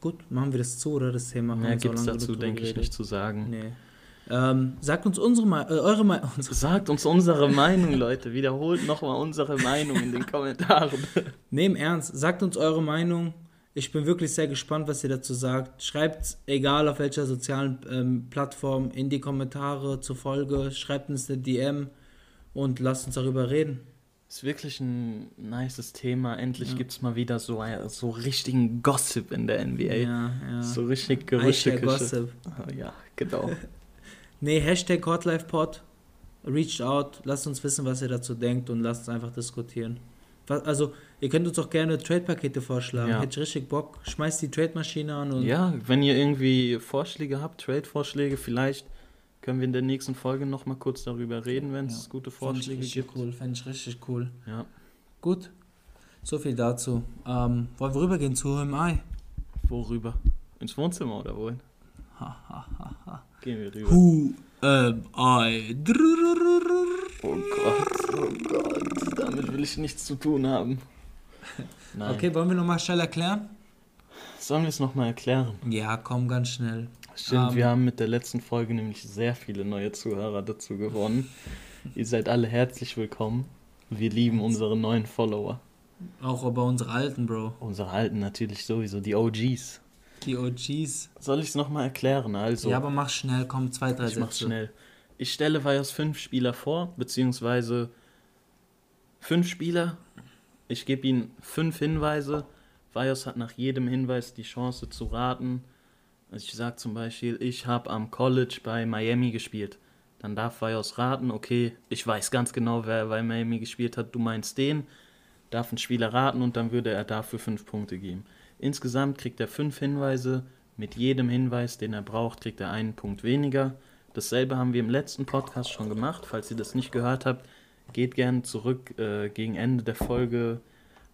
gut, machen wir das zu, oder das Thema? Haben Mehr gibt es dazu, denke ich, nicht zu sagen. Nee. Ähm, sagt uns unsere Me äh, eure Meinung. Sagt uns unsere Meinung, Leute. Wiederholt nochmal unsere Meinung in den Kommentaren. Im Ernst, sagt uns eure Meinung. Ich bin wirklich sehr gespannt, was ihr dazu sagt. Schreibt, egal auf welcher sozialen ähm, Plattform, in die Kommentare zur Folge. Schreibt uns eine DM und lasst uns darüber reden. Ist wirklich ein nices Thema. Endlich Ja. gibt es mal wieder so, so richtigen Gossip in der NBA. Ja, ja. So richtig Gerüchteküche. Gossip. Ah, Ja, genau. Nee, Hashtag HotLifePod. Reached out. Lasst uns wissen, was ihr dazu denkt und lasst uns einfach diskutieren. Was, also, ihr könnt uns auch gerne Trade-Pakete vorschlagen. Ja. Hätte ich richtig Bock. Schmeißt die Trade-Maschine an und Ja, wenn ihr irgendwie Vorschläge habt, Trade-Vorschläge, vielleicht können wir in der nächsten Folge nochmal kurz darüber reden, wenn es Ja, gute Vorschläge richtig gibt. cool. Fände ich richtig cool. Ja. Gut. So viel dazu. Ähm, wollen wir rübergehen zu HMI? Worüber? Ins Wohnzimmer oder wohin? Gehen wir rüber. Who am I? Oh Gott, oh Gott, damit will ich nichts zu tun haben. Nein. Okay, wollen wir nochmal schnell erklären? Sollen wir es nochmal erklären? Ja, komm, ganz schnell. Stimmt, Ähm. wir haben mit der letzten Folge nämlich sehr viele neue Zuhörer dazu gewonnen. Ihr seid alle herzlich willkommen. Wir lieben unsere neuen Follower. Auch über unsere alten, Bro. Unsere alten natürlich sowieso, die OGs. Die OGs. Soll ich es nochmal erklären? Also, Ja, aber mach schnell, komm, zwei, drei ich Sätze. schnell. Ich stelle Vajos fünf Spieler vor, beziehungsweise fünf Spieler. Ich gebe ihnen fünf Hinweise. Vajos hat nach jedem Hinweis die Chance zu raten. Also ich sage zum Beispiel, ich habe am College bei Miami gespielt. Dann darf Vajos raten, okay, ich weiß ganz genau, wer bei Miami gespielt hat, du meinst den. Darf ein Spieler raten und dann würde er dafür fünf Punkte geben. Insgesamt kriegt er fünf Hinweise. Mit jedem Hinweis, den er braucht, kriegt er einen Punkt weniger. Dasselbe haben wir im letzten Podcast schon gemacht. Falls ihr das nicht gehört habt, geht gerne zurück. Äh, gegen Ende der Folge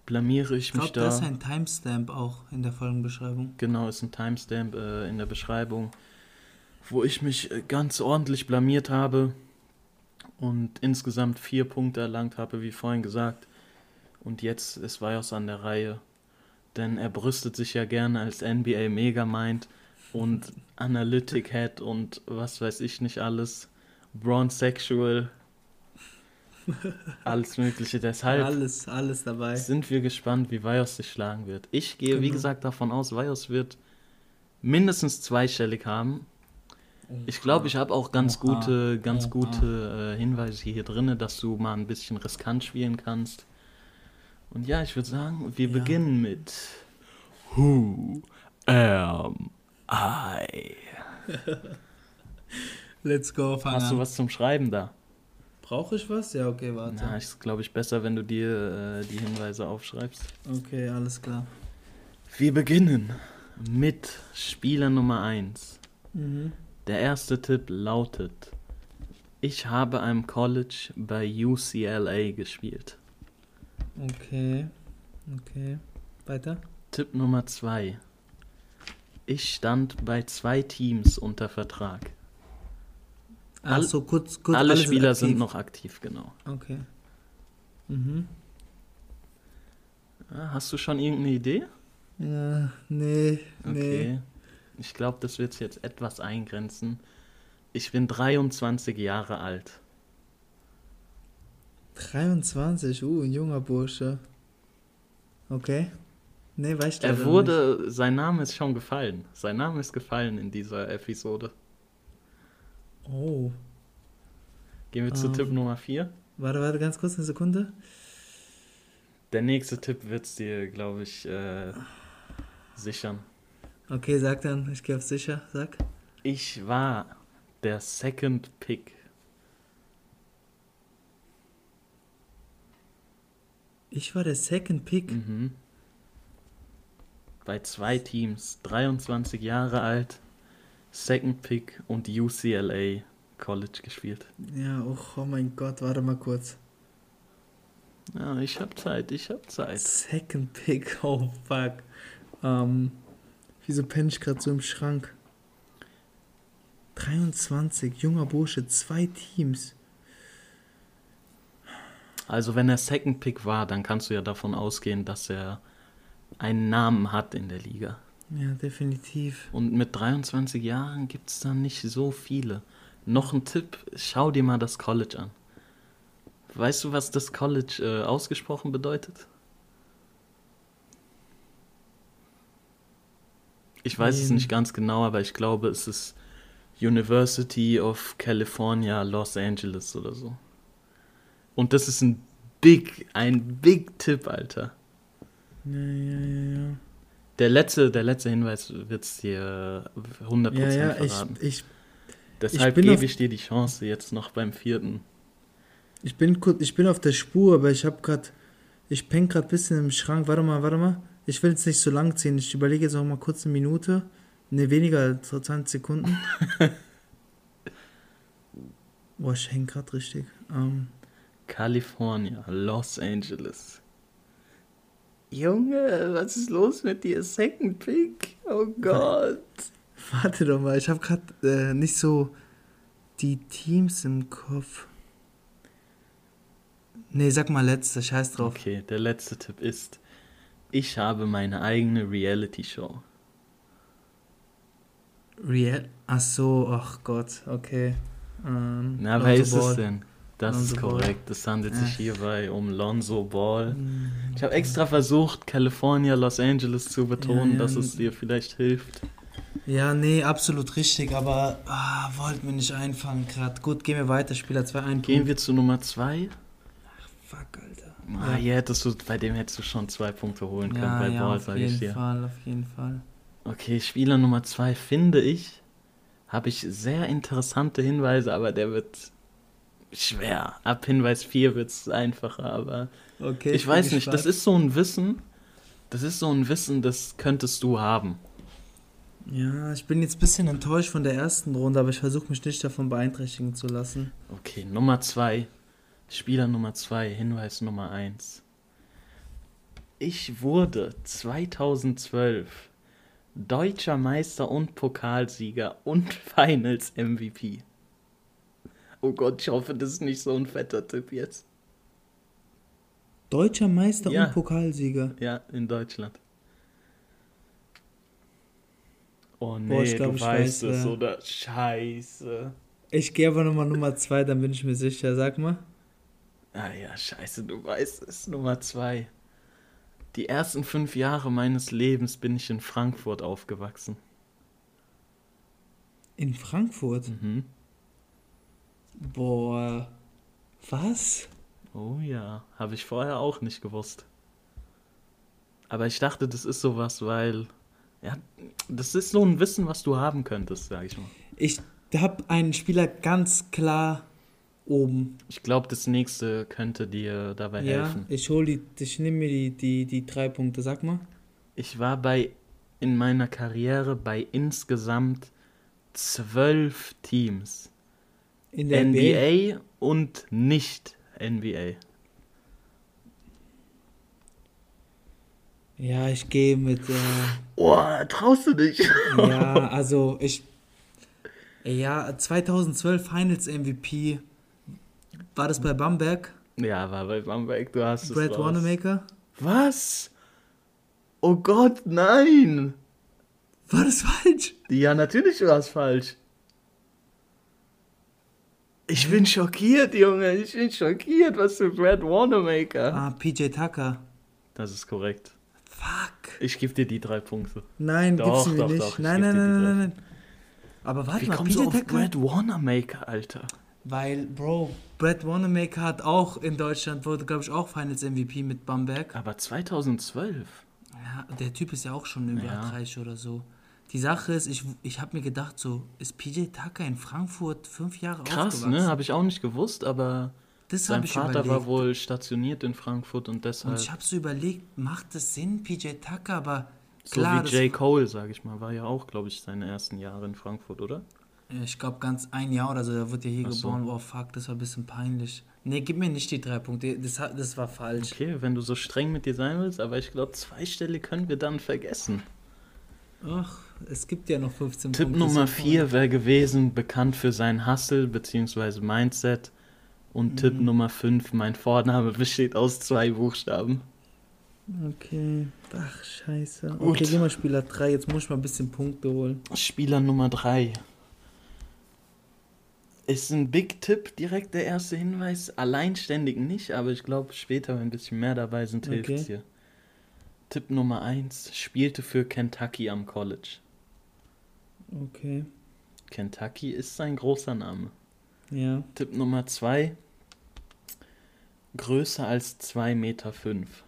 blamiere ich Ich mich glaube, da da. ist ein Timestamp auch in der Folgenbeschreibung. Genau, ist ein Timestamp äh, in der Beschreibung, wo ich mich äh, ganz ordentlich blamiert habe und insgesamt vier Punkte erlangt habe, wie vorhin gesagt. Und jetzt ist Vajos an der Reihe, denn er brüstet sich ja gerne als NBA Megamind und Analytic Head und was weiß ich nicht alles, Bronzexual, alles Mögliche. Deshalb Alles, alles dabei. sind wir gespannt, wie Vajos sich schlagen wird. Ich gehe, wie Genau. gesagt, davon aus, Vajos wird mindestens zweistellig haben. Ich glaube, ich habe auch ganz Oha. gute, ganz Oha. gute äh, Hinweise hier drin, dass du mal ein bisschen riskant spielen kannst. Und ja, ich würde sagen, wir Ja. beginnen mit Who am I? Let's go, fang Hast du was zum Schreiben da? Brauche ich was? Ja, okay, warte. Na, ist glaube ich besser, wenn du dir äh, die Hinweise aufschreibst. Okay, alles klar. Wir beginnen mit Spieler Nummer 1. Mhm. Der erste Tipp lautet: Ich habe am College bei UCLA gespielt. Okay. Okay. Weiter? Tipp Nummer 2. Ich stand bei zwei Teams unter Vertrag. All- so, kurz, kurz. Alle Spieler sind noch aktiv, genau. Okay. Mhm. Hast du schon irgendeine Idee? Ja, nee, nee. Okay. Ich glaube, das wird jetzt etwas eingrenzen. Ich bin 23 Jahre alt. 23, uh, ein junger Bursche. Okay. Nee, weiß ich Er wurde, sein Name ist schon gefallen. Sein Name ist gefallen in dieser Episode. nicht. Oh. Gehen wir zu Ähm. Tipp Nummer 4. Warte, warte, ganz kurz, eine Sekunde. Der nächste Tipp wird es dir, glaube ich, äh, sichern. Okay, sag dann, ich gehe auf sicher, sag. Ich war der Second Pick. Ich war der Second Pick. Mhm. Bei zwei Teams, 23 Jahre alt, Second Pick und UCLA College gespielt. Ja, oh, oh mein Gott, warte mal kurz. Ja, ich hab Zeit, ich hab Zeit. Second Pick, oh fuck. Ähm, wieso penne ich gerade so im Schrank? 23, junger Bursche, zwei Teams. Also wenn er Second Pick war, dann kannst du ja davon ausgehen, dass er einen Namen hat in der Liga. Ja, definitiv. Und mit 23 Jahren gibt es da nicht so viele. Noch ein Tipp, schau dir mal das College an. Weißt du, was das College äh, ausgesprochen bedeutet? Ich weiß es Nee. nicht ganz genau, aber ich glaube, es ist University of California, Los Angeles oder so. Und das ist ein Big, ein Big Tipp, Alter. Ja, ja, ja, ja. Der letzte, der letzte Hinweis wird es dir 100% Ja, ja, ich, verraten. ich, Deshalb bin auf- gebe ich dir die Chance jetzt noch beim vierten. ich, bin, kurz- ich bin auf der Spur, aber ich habe gerade, ich penne gerade ein bisschen im Schrank. Warte mal, warte mal. Ich will jetzt nicht so lang ziehen. Ich überlege jetzt auch mal kurz eine Minute. Ne, weniger als so 20 Sekunden. Boah, ich hänge gerade richtig. Ähm, California, Los Angeles. Junge, was ist los mit dir? Second Pick? Oh Gott. warte doch mal, ich habe gerade äh, nicht so die Teams im Kopf. Nee, sag mal letzte, scheiß drauf. Okay, der letzte Tipp ist, ich habe meine eigene Reality-Show. Real. Ach so, ach Gott, okay. Ähm, Na, wer ist es denn? Das Lonzo ist Ball. korrekt. Es handelt Ja. sich hierbei um Lonzo Ball. Hm, Ich habe extra versucht, California, Los Angeles zu betonen, Ja, ja. dass es dir vielleicht hilft. Ja, nee, absolut richtig, aber ah, wollte mir nicht einfallen gerade. Gut, gehen wir weiter, Spieler 2, ein Gehen Punkt. wir zu Nummer 2. Fuck, Alter. Ah, hier hättest du, bei dem hättest du schon zwei Punkte holen können Ja, bei ja, Ball, auf sage ich jeden dir. Fall, auf jeden Fall. Okay, Spieler Nummer 2 finde ich, habe ich sehr interessante Hinweise, aber der wird schwer. Ab Hinweis 4 wird es einfacher, aber Okay, ich weiß nicht, das ist so ein Wissen, das ist so ein Wissen, das könntest du haben. Ja, ich bin jetzt ein bisschen enttäuscht von der ersten Runde, aber ich versuche mich nicht davon beeinträchtigen zu lassen. Okay, Nummer 2, Spieler Nummer 2, Hinweis Nummer 1. Ich wurde 2012 deutscher Meister und Pokalsieger und Finals MVP. Oh Gott, ich hoffe, das ist nicht so ein fetter Tipp jetzt. Deutscher Meister Ja. und Pokalsieger. Ja, in Deutschland. Oh nee, Boah, ich glaub, du ich weißt weiß, es, oder? Scheiße. Ich gehe aber nochmal Nummer 2, dann bin ich mir sicher. Sag mal. Ah ja, scheiße, du weißt es. Nummer zwei. Die ersten fünf Jahre meines Lebens bin ich in Frankfurt aufgewachsen. In Frankfurt? Mhm. Boah. Was? Oh ja, habe ich vorher auch nicht gewusst. Aber ich dachte, das ist sowas, weil. Ja, das ist so ein Wissen, was du haben könntest, sag ich mal. Ich habe einen Spieler ganz klar oben. Ich glaube, das nächste könnte dir dabei Ja, helfen. ich hol die, ich nehme mir die, die, die drei Punkte. Sag mal. Ich war bei in meiner Karriere bei insgesamt zwölf Teams. In der NBA. NBA und nicht NBA. Ja, ich gehe mit. Äh, Oh, traust du dich? ja, also ich. Ja, 2012 Finals MVP. War das bei Bamberg? Ja, war bei Bamberg, du hast es Brad. Wanamaker? Was? Oh Gott, nein! War das falsch? Ja, natürlich war es falsch. Ich bin schockiert, Junge. Ich bin schockiert. Was für Brad Wanamaker. Ah, PJ Tucker. Das ist korrekt. Fuck. Ich gebe dir die drei Punkte. Nein, Doch, gibst du mir doch, nicht. doch, ich nein, nein, dir nein, nein, nein. Aber warte Wie mal, kommst PJ du auf Tucker? Brad Wanamaker, Alter? Weil, Bro, Brad Wanamaker hat auch in Deutschland, wurde, glaube ich, auch Finals MVP mit Bamberg. Aber 2012? Ja, der Typ ist ja auch schon über Ja. 30 oder so. Die Sache ist, ich, ich habe mir gedacht, so, ist PJ Tucker in Frankfurt fünf Jahre Krass, aufgewachsen? ne? Habe ich auch nicht gewusst, aber Das sein Vater überlegt. war wohl stationiert in Frankfurt und Und deshalb. ich habe so überlegt, macht das Sinn, PJ Tucker, aber so klar, wie J. Cole, sag ich mal, war ja auch, glaube ich, seine ersten Jahre in Frankfurt, oder? Ja, ich glaube ganz ein Jahr oder so, er wurde ja hier so. geboren. Oh fuck, das war ein bisschen peinlich. Nee, gib mir nicht die drei Punkte, das, das war falsch. Okay, wenn du so streng mit dir sein willst, aber ich glaube, zweistellig können wir dann vergessen. Ach, es gibt ja noch 15 Tipp Punkte. Nummer so- 4 wäre gewesen, bekannt für sein Hustle bzw. Mindset. Und Mhm. Tipp Nummer 5, mein Vorname besteht aus zwei Buchstaben. Okay, ach scheiße. Gut. Okay, geh mal Spieler 3, jetzt muss ich mal ein bisschen Punkte holen. Spieler Nummer 3. Ist ein Big Tipp, direkt der erste Hinweis. Alleinständig nicht, aber ich glaube, später, wenn ein bisschen mehr dabei sind, hilft es Okay. dir. Tipp Nummer 1, spielte für Kentucky am College. Okay, Kentucky ist sein großer Name. ja. Tipp Nummer 2, größer als 2,5 Meter. Fünf.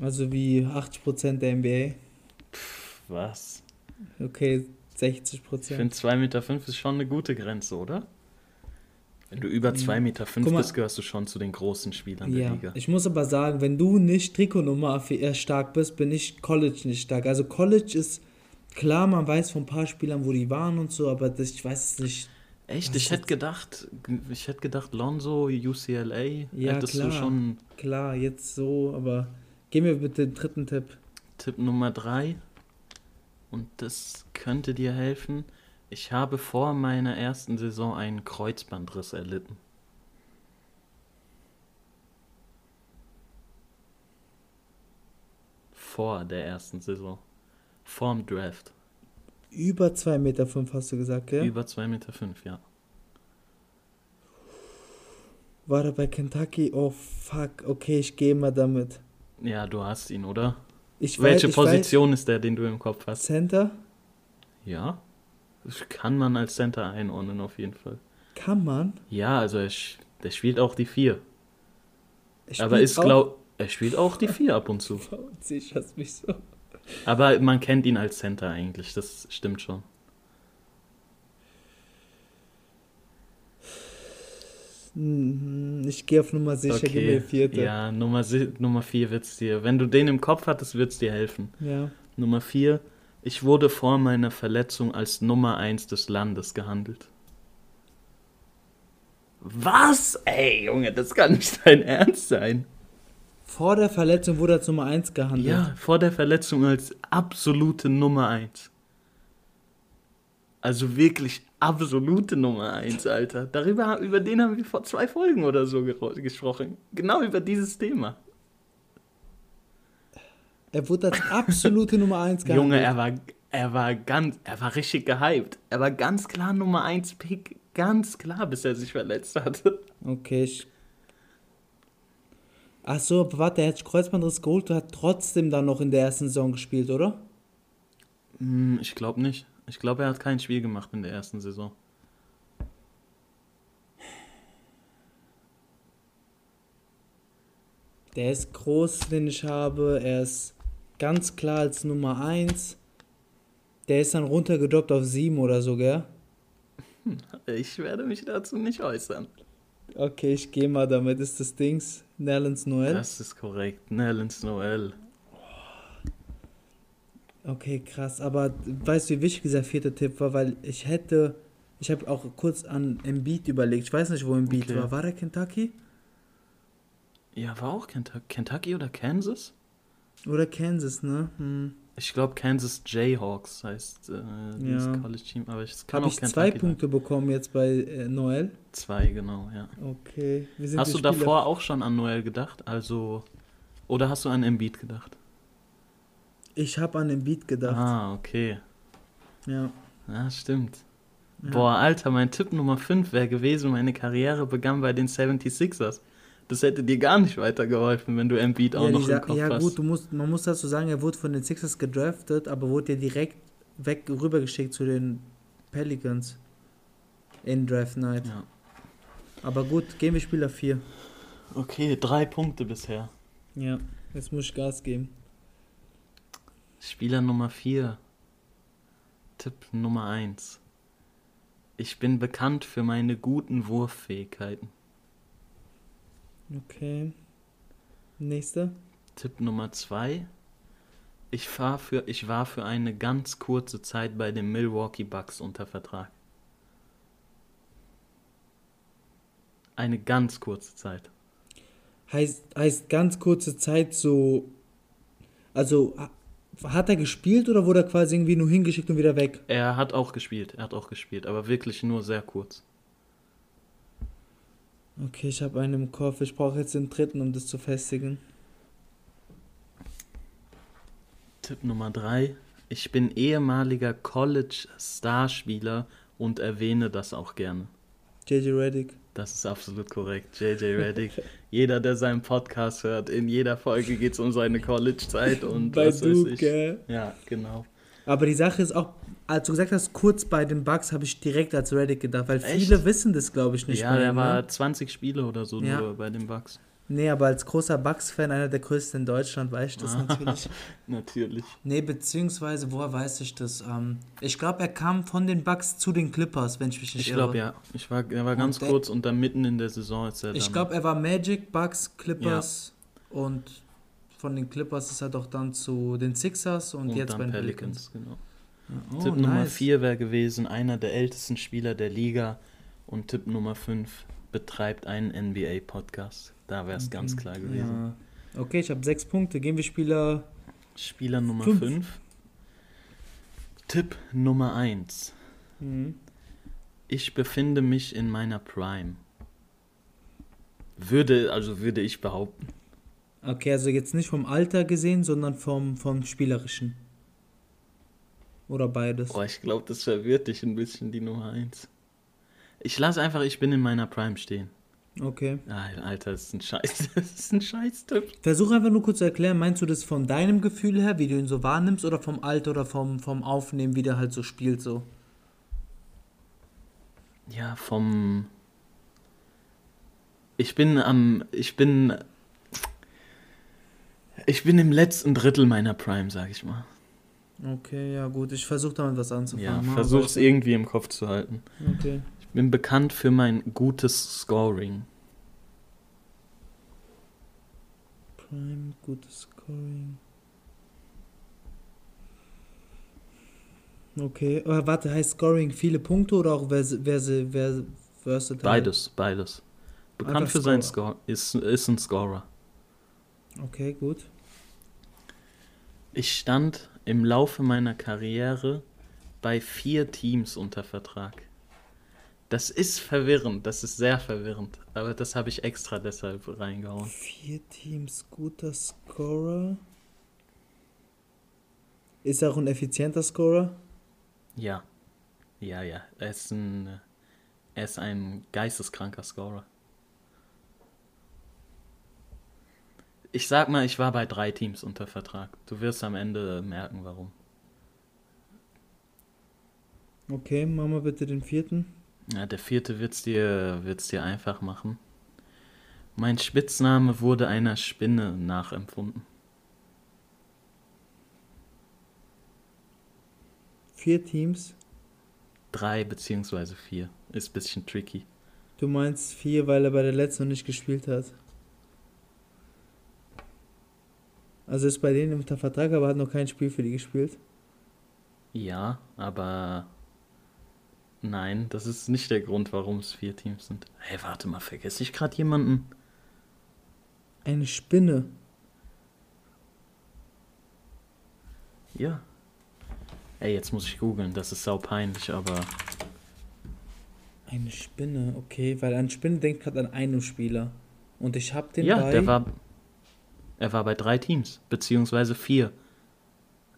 Also wie 80% der NBA. Was? Okay, 60%. Ich finde 2,5 Meter fünf ist schon eine gute Grenze, oder? Wenn du über 2,5 Meter fünf mal. bist, gehörst du schon zu den großen Spielern der Ja, Liga. ich muss aber sagen, wenn du nicht Trikotnummer stark bist, bin ich College nicht stark. Also College ist klar, man weiß von ein paar Spielern, wo die waren und so, aber das, ich weiß es nicht. Echt? Ich hätte gedacht, ich hätte gedacht, Lonzo, UCLA, Ja, hättest klar. du schon Klar, jetzt so, aber gib mir bitte den dritten Tipp. Tipp Nummer 3. Und das könnte dir helfen. Ich habe vor meiner ersten Saison einen Kreuzbandriss erlitten. Vor der ersten Saison. Vorm Draft. Über 2,5 Meter fünf hast du gesagt, gell? Über 2,5 Meter, fünf, ja. War er bei Kentucky? Oh fuck, okay, ich gehe mal damit. Ja, du hast ihn, oder? Ich Welche weiß, ich Position ist der, den du im Kopf Weiß, hast? Center? Ja. Das kann man als Center einordnen, auf jeden Fall. Kann man? Ja, also er, der spielt auch die 4. Er Aber ist, glaub, er spielt auch die 4 ab und zu. Sicherst mich so. Aber man kennt ihn als Center eigentlich, das stimmt schon. Hm, Ich gehe auf Nummer sicher, gib mir vierte. ja, Nummer, si- Nummer 4 wird's dir. Wenn du den im Kopf hattest, wird's dir helfen. ja. Nummer 4. Ich wurde vor meiner Verletzung als Nummer 1 des Landes gehandelt. Was? Ey, Junge, das kann nicht dein Ernst sein. Vor der Verletzung wurde er als Nummer 1 gehandelt. Ja, vor der Verletzung als absolute Nummer 1. Also wirklich absolute Nummer 1, Alter. Darüber, über den haben wir vor zwei Folgen oder so gesprochen. Genau über dieses Thema. Er wurde als absolute Nummer 1 gehandelt. Junge, er war, er war ganz, er war richtig gehypt. Er war ganz klar Nummer 1 Pick. Ganz klar, bis er sich verletzt hatte. Okay, ich. Ach so, aber warte, er hat Kreuzbandriss geholt und hat trotzdem dann noch in der ersten Saison gespielt, oder? Hm, ich glaube nicht. Ich glaube, er hat kein Spiel gemacht in der ersten Saison. Der ist groß, den ich habe. Er ist ganz klar als Nummer 1. Der ist dann runtergedroppt auf 7 oder so, gell? Ich werde mich dazu nicht äußern. Okay, ich gehe mal damit. Ist das Dings? Nerlens Noel? Das ist korrekt. Nellens Noel. Okay, krass. Aber weißt du, wie wichtig dieser vierte Tipp war? Weil ich hätte. Ich habe auch kurz an Embiid überlegt. Ich weiß nicht, wo Embiid Okay. war. War der Kentucky? Ja, war auch Kentucky, Kentucky oder Kansas? Oder Kansas, ne? Hm. Ich glaube, Kansas Jayhawks heißt äh, dieses Ja. College-Team, aber es kann Habe auch ich Kentucky zwei sein. Punkte bekommen jetzt bei äh, Noel? Zwei, genau, ja. Okay. Hast du Spieler- davor auch schon an Noel gedacht? Also. Oder hast du an Embiid gedacht? Ich habe an Embiid gedacht. Ah, okay. Ja. Ja, stimmt. Ja. Boah, Alter, mein Tipp Nummer 5 wäre gewesen, meine Karriere begann bei den 76ers. Das hätte dir gar nicht weitergeholfen, wenn du Embiid auch ja, noch im Kopf ja hast. gut, du musst, man muss dazu sagen, er wurde von den Sixers gedraftet, aber wurde ja direkt weg rübergeschickt zu den Pelicans in Draft Night. Ja. Aber gut, gehen wir Spieler 4. Okay, drei Punkte bisher. Ja, jetzt muss ich Gas geben. Spieler Nummer 4. Tipp Nummer 1. Ich bin bekannt für meine guten Wurffähigkeiten. Okay. Nächster. Tipp Nummer 2. Ich, fahr für, ich war für eine ganz kurze Zeit bei den Milwaukee Bucks unter Vertrag. Eine ganz kurze Zeit. Heißt, heißt ganz kurze Zeit so. Also, ha- hat er gespielt oder wurde er quasi irgendwie nur hingeschickt und wieder weg? Er hat auch gespielt, er hat auch gespielt, aber wirklich nur sehr kurz. Okay, ich habe einen im Kopf. Ich brauche jetzt den dritten, um das zu festigen. Tipp Nummer 3. Ich bin ehemaliger College-Starspieler und erwähne das auch gerne. JJ Reddick. Das ist absolut korrekt. JJ Reddick. Jeder, der seinen Podcast hört, in jeder Folge geht es um seine College-Zeit und Bei was weiß Duke, ich. gell? Ja, genau. Aber die Sache ist auch, als du gesagt hast, kurz bei den Bucks, habe ich direkt als Reddick gedacht, weil Echt? viele wissen das, glaube ich, nicht. ja, bei der war ne? 20 Spiele oder so Ja. nur bei den Bucks. Nee, aber als großer Bucks-Fan, einer der größten in Deutschland, weiß ich das Ah. natürlich. Natürlich. Nee, beziehungsweise, woher weiß ich das? Ähm, ich glaube, er kam von den Bucks zu den Clippers, wenn ich mich nicht Ich irre. glaube, ja. Ich war, er war ganz der- kurz und dann mitten in der Saison ist er Ich glaube, er war Magic, Bucks, Clippers und von den Clippers ist er doch dann zu den Sixers und, und jetzt bei den Pelicans. Pelicans. Genau. Ja, oh, Tipp Nummer nice. 4 wäre gewesen, einer der ältesten Spieler der Liga. Und Tipp Nummer 5 betreibt einen NBA-Podcast. Da wäre es ganz klar gewesen. Ja. Okay, ich habe sechs Punkte. Gehen wir Spieler. Spieler Nummer Fünf. 5. Tipp Nummer 1. Mhm. Ich befinde mich in meiner Prime. Würde, also würde ich behaupten. Okay, also jetzt nicht vom Alter gesehen, sondern vom, vom Spielerischen. Oder beides. Boah, ich glaube, das verwirrt dich ein bisschen, die Nummer 1. Ich lasse einfach, ich bin in meiner Prime stehen. Okay. Ah, Alter, das ist ein Scheiß, das ist ein Scheiß-Tipp. Versuch einfach nur kurz zu erklären, meinst du das von deinem Gefühl her, wie du ihn so wahrnimmst, oder vom Alter oder vom, vom Aufnehmen, wie der halt so spielt, so? Ja, vom. Ich bin am. Ich bin. Ich bin im letzten Drittel meiner Prime, sag ich mal. Okay, ja gut, ich versuche damit was anzufangen. Ja, Mach versuch's weiter. irgendwie im Kopf zu halten. Okay. Ich bin bekannt für mein gutes Scoring. Prime, gutes Scoring. Okay, aber warte, heißt Scoring viele Punkte oder auch vers vers vers versatile? Beides, beides. Bekannt Einfach für Scorer. Score. Ist, ist ein Scorer. Okay, gut. Ich stand im Laufe meiner Karriere bei vier Teams unter Vertrag. Das ist verwirrend, das ist sehr verwirrend. Aber das habe ich extra deshalb reingehauen. Vier Teams, guter Scorer. Ist er auch ein effizienter Scorer? Ja. Ja, ja. Er ist ein, er ist ein geisteskranker Scorer. Ich sag mal, ich war bei drei Teams unter Vertrag. Du wirst am Ende merken, warum. Okay, machen wir bitte den vierten. Ja, der vierte wird's dir, wird's dir einfach machen. Mein Spitzname wurde einer Spinne nachempfunden. Vier Teams. Drei beziehungsweise vier. Ist ein bisschen tricky. Du meinst vier, weil er bei der letzten noch nicht gespielt hat. Also ist bei denen unter Vertrag, aber hat noch kein Spiel für die gespielt. Ja, aber nein, das ist nicht der Grund, warum es vier Teams sind. Hey, warte mal, vergesse ich gerade jemanden? Eine Spinne. Ja. Ey, jetzt muss ich googeln, das ist sau peinlich, aber Eine Spinne, okay, weil an Spinne denkt gerade an einen Spieler. Und ich hab den ja, bei. der war er war bei drei Teams, beziehungsweise vier.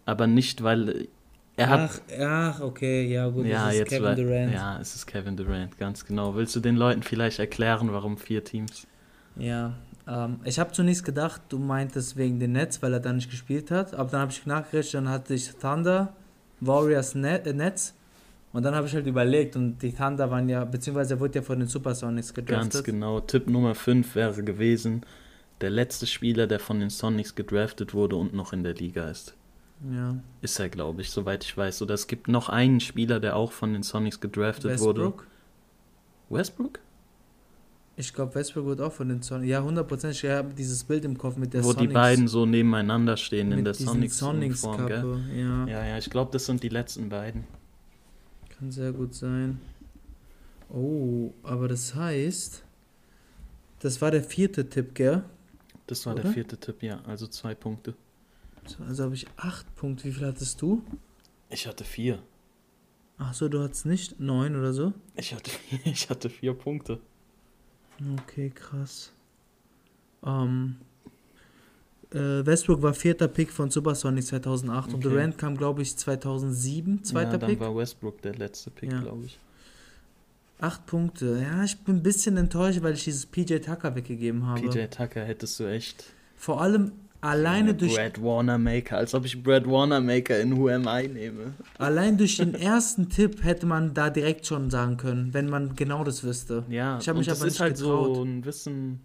Aber nicht, weil er hat ach, ach, okay, ja gut, ja, das ist jetzt Kevin war, Durant. Ja, es ist Kevin Durant, ganz genau. Willst du den Leuten vielleicht erklären, warum vier Teams? Ja, ähm, ich habe zunächst gedacht, du meintest wegen den Nets, weil er da nicht gespielt hat. Aber dann habe ich nachgerechnet, dann hatte ich Thunder, Warriors, Net, äh, Nets. Und dann habe ich halt überlegt und die Thunder waren ja, beziehungsweise er wurde ja von den Supersonics gedraftet. Ganz genau. Tipp Nummer 5 wäre gewesen, der letzte Spieler, der von den Sonics gedraftet wurde und noch in der Liga ist. Ja. Ist er, glaube ich, soweit ich weiß. Oder es gibt noch einen Spieler, der auch von den Sonics gedraftet wurde. Westbrook? Westbrook? Ich glaube, Westbrook wird auch von den Sonics. Ja, 100%. Ich habe dieses Bild im Kopf mit der Wo Sonics. die beiden so nebeneinander stehen in mit der diesen Sonics, Sonics Uniform, gell? Ja, Ja, ja, ich glaube, das sind die letzten beiden. kann sehr gut sein. Oh, aber das heißt, das war der vierte Tipp, gell? Das war Oder? der vierte Tipp, ja. Also zwei Punkte. So, Also habe ich acht Punkte. Wie viel hattest du? Ich hatte vier. Ach so, du hattest nicht neun oder so? Ich hatte, ich hatte vier Punkte. Okay, krass. Ähm, äh, Westbrook war vierter Pick von Supersonics 2008 und Okay. Durant kam, glaube ich, 2007, zweiter ja, dann Pick. war Westbrook der letzte Pick, Ja. glaube ich. Acht Punkte. Ja, ich bin ein bisschen enttäuscht, weil ich dieses PJ Tucker weggegeben habe. PJ Tucker hättest du echt. Vor allem alleine Ja, durch, Brad Warner Maker, als ob ich Brad Warner Maker in Who Am I nehme. allein durch den ersten Tipp hätte man da direkt schon sagen können, wenn man genau das wüsste. Ja, Ich hab und mich das aber ist nicht halt getraut. so ein Wissen.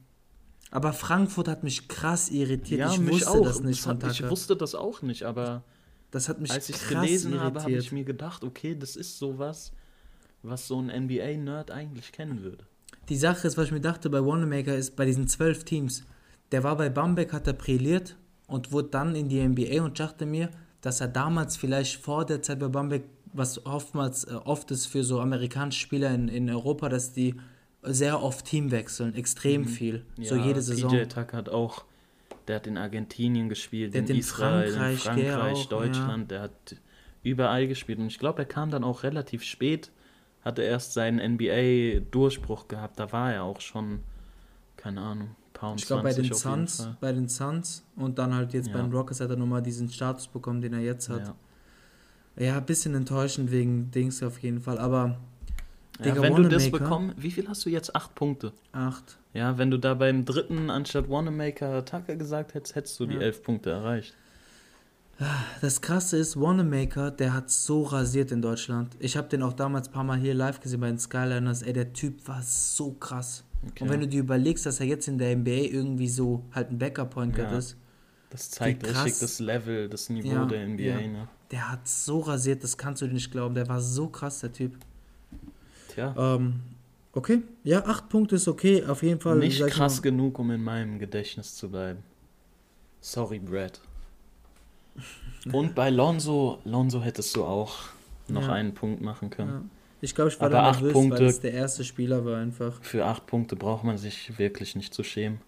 Aber Frankfurt hat mich krass irritiert. Ja, ich mich wusste auch. das nicht Das von hat, ich wusste das auch nicht, aber Das hat mich als ich es gelesen irritiert. habe, habe ich mir gedacht, okay, das ist sowas, was so ein NBA-Nerd eigentlich kennen würde. Die Sache ist, was ich mir dachte bei Wanamaker ist, bei diesen zwölf Teams, der war bei Bamberg, hat er brilliert und wurde dann in die NBA und dachte mir, dass er damals vielleicht vor der Zeit bei Bamberg, was oftmals äh, oft ist für so amerikanische Spieler in, in Europa, dass die sehr oft Team wechseln, extrem viel, so Mhm. Ja, jede Saison. PJ Tucker hat auch, der hat in Argentinien gespielt, Der in in Israel, Frankreich, in Frankreich, gell, auch, Deutschland, der hat überall gespielt. Und ich glaube, er kam dann auch relativ spät, hatte erst seinen NBA-Durchbruch gehabt. Da war er auch schon, keine Ahnung, paar und Ich glaube bei 20 den Suns, bei den Suns und dann halt jetzt Ja. bei den Rockets hat er nochmal diesen Status bekommen, den er jetzt hat. Ja. Ja, ein bisschen enttäuschend wegen Dings auf jeden Fall, aber Ja, Digga, wenn du das Wanamaker. bekommen, wie viel hast du jetzt? Acht Punkte. acht. Ja, wenn du da beim dritten anstatt Wanamaker Tucker gesagt hättest, hättest du die elf Punkte erreicht. Das krasse ist, Wanamaker, der hat so rasiert in Deutschland. Ich habe den auch damals ein paar Mal hier live gesehen bei den Skyliners. Ey, der Typ war so krass. Okay. Und wenn du dir überlegst, dass er jetzt in der NBA irgendwie so halt ein Backup-Point Guard Ja. ist, Das zeigt krass. richtig das Level, das Niveau Ja, der NBA, ja. ne? der hat so rasiert, das kannst du dir nicht glauben. Der war so krass, der Typ. Tja, Ähm, okay. Ja, acht Punkte ist okay, auf jeden Fall. nicht krass mal, genug, um in meinem Gedächtnis zu bleiben. Sorry, Brad. Und bei Lonzo, Lonzo hättest du auch noch Ja. einen Punkt machen können. Ja. Ich glaube, ich war Aber da acht nervös, Punkte- weil es der erste Spieler war einfach. Für acht Punkte braucht man sich wirklich nicht zu schämen.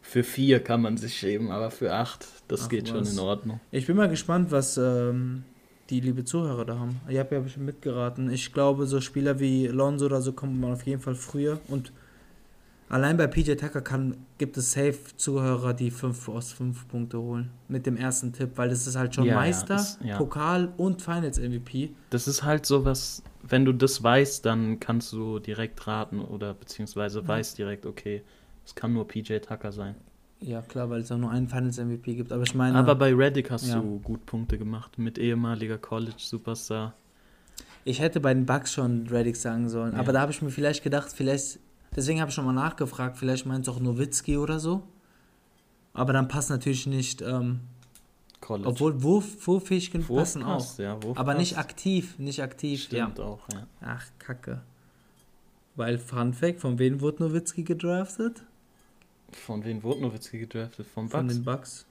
Für vier kann man sich schämen, aber für acht, das Ach, geht schon was. in Ordnung. Ich bin mal gespannt, was ähm, die liebe Zuhörer da haben. Ihr habt ja bestimmt mitgeraten. Ich glaube, so Spieler wie Lonzo oder so kommen man auf jeden Fall früher. Und allein bei PJ Tucker kann, gibt es safe Zuhörer, die 5 aus 5 Punkte holen. Mit dem ersten Tipp, weil das ist halt schon Ja, ja, Meister, ist- ja. Pokal und Finals MVP. Das ist halt sowas, wenn du das weißt, dann kannst du direkt raten oder beziehungsweise weißt direkt, okay, es kann nur PJ Tucker sein. Ja, klar, weil es auch nur einen Finals MVP gibt. Aber ich meine, Aber bei Reddick hast Ja. du gut Punkte gemacht mit ehemaliger College-Superstar. ich hätte bei den Bucks schon Reddick sagen sollen. Ja. Aber da habe ich mir vielleicht gedacht, vielleicht, deswegen habe ich schon mal nachgefragt, vielleicht meint es auch Nowitzki oder so. Aber dann passt natürlich nicht, ähm, College. obwohl Wurf, Wurffähigkeiten Wurf passen auch. passt, Ja, Wurf Aber nicht passt. aktiv, nicht aktiv. Stimmt Ja. auch, ja. Ach, Kacke. Weil, Fun Fact, von wem wurde Nowitzki gedraftet? Von wem wurde Nowitzki gedraftet? Von Bucks? den Bucks.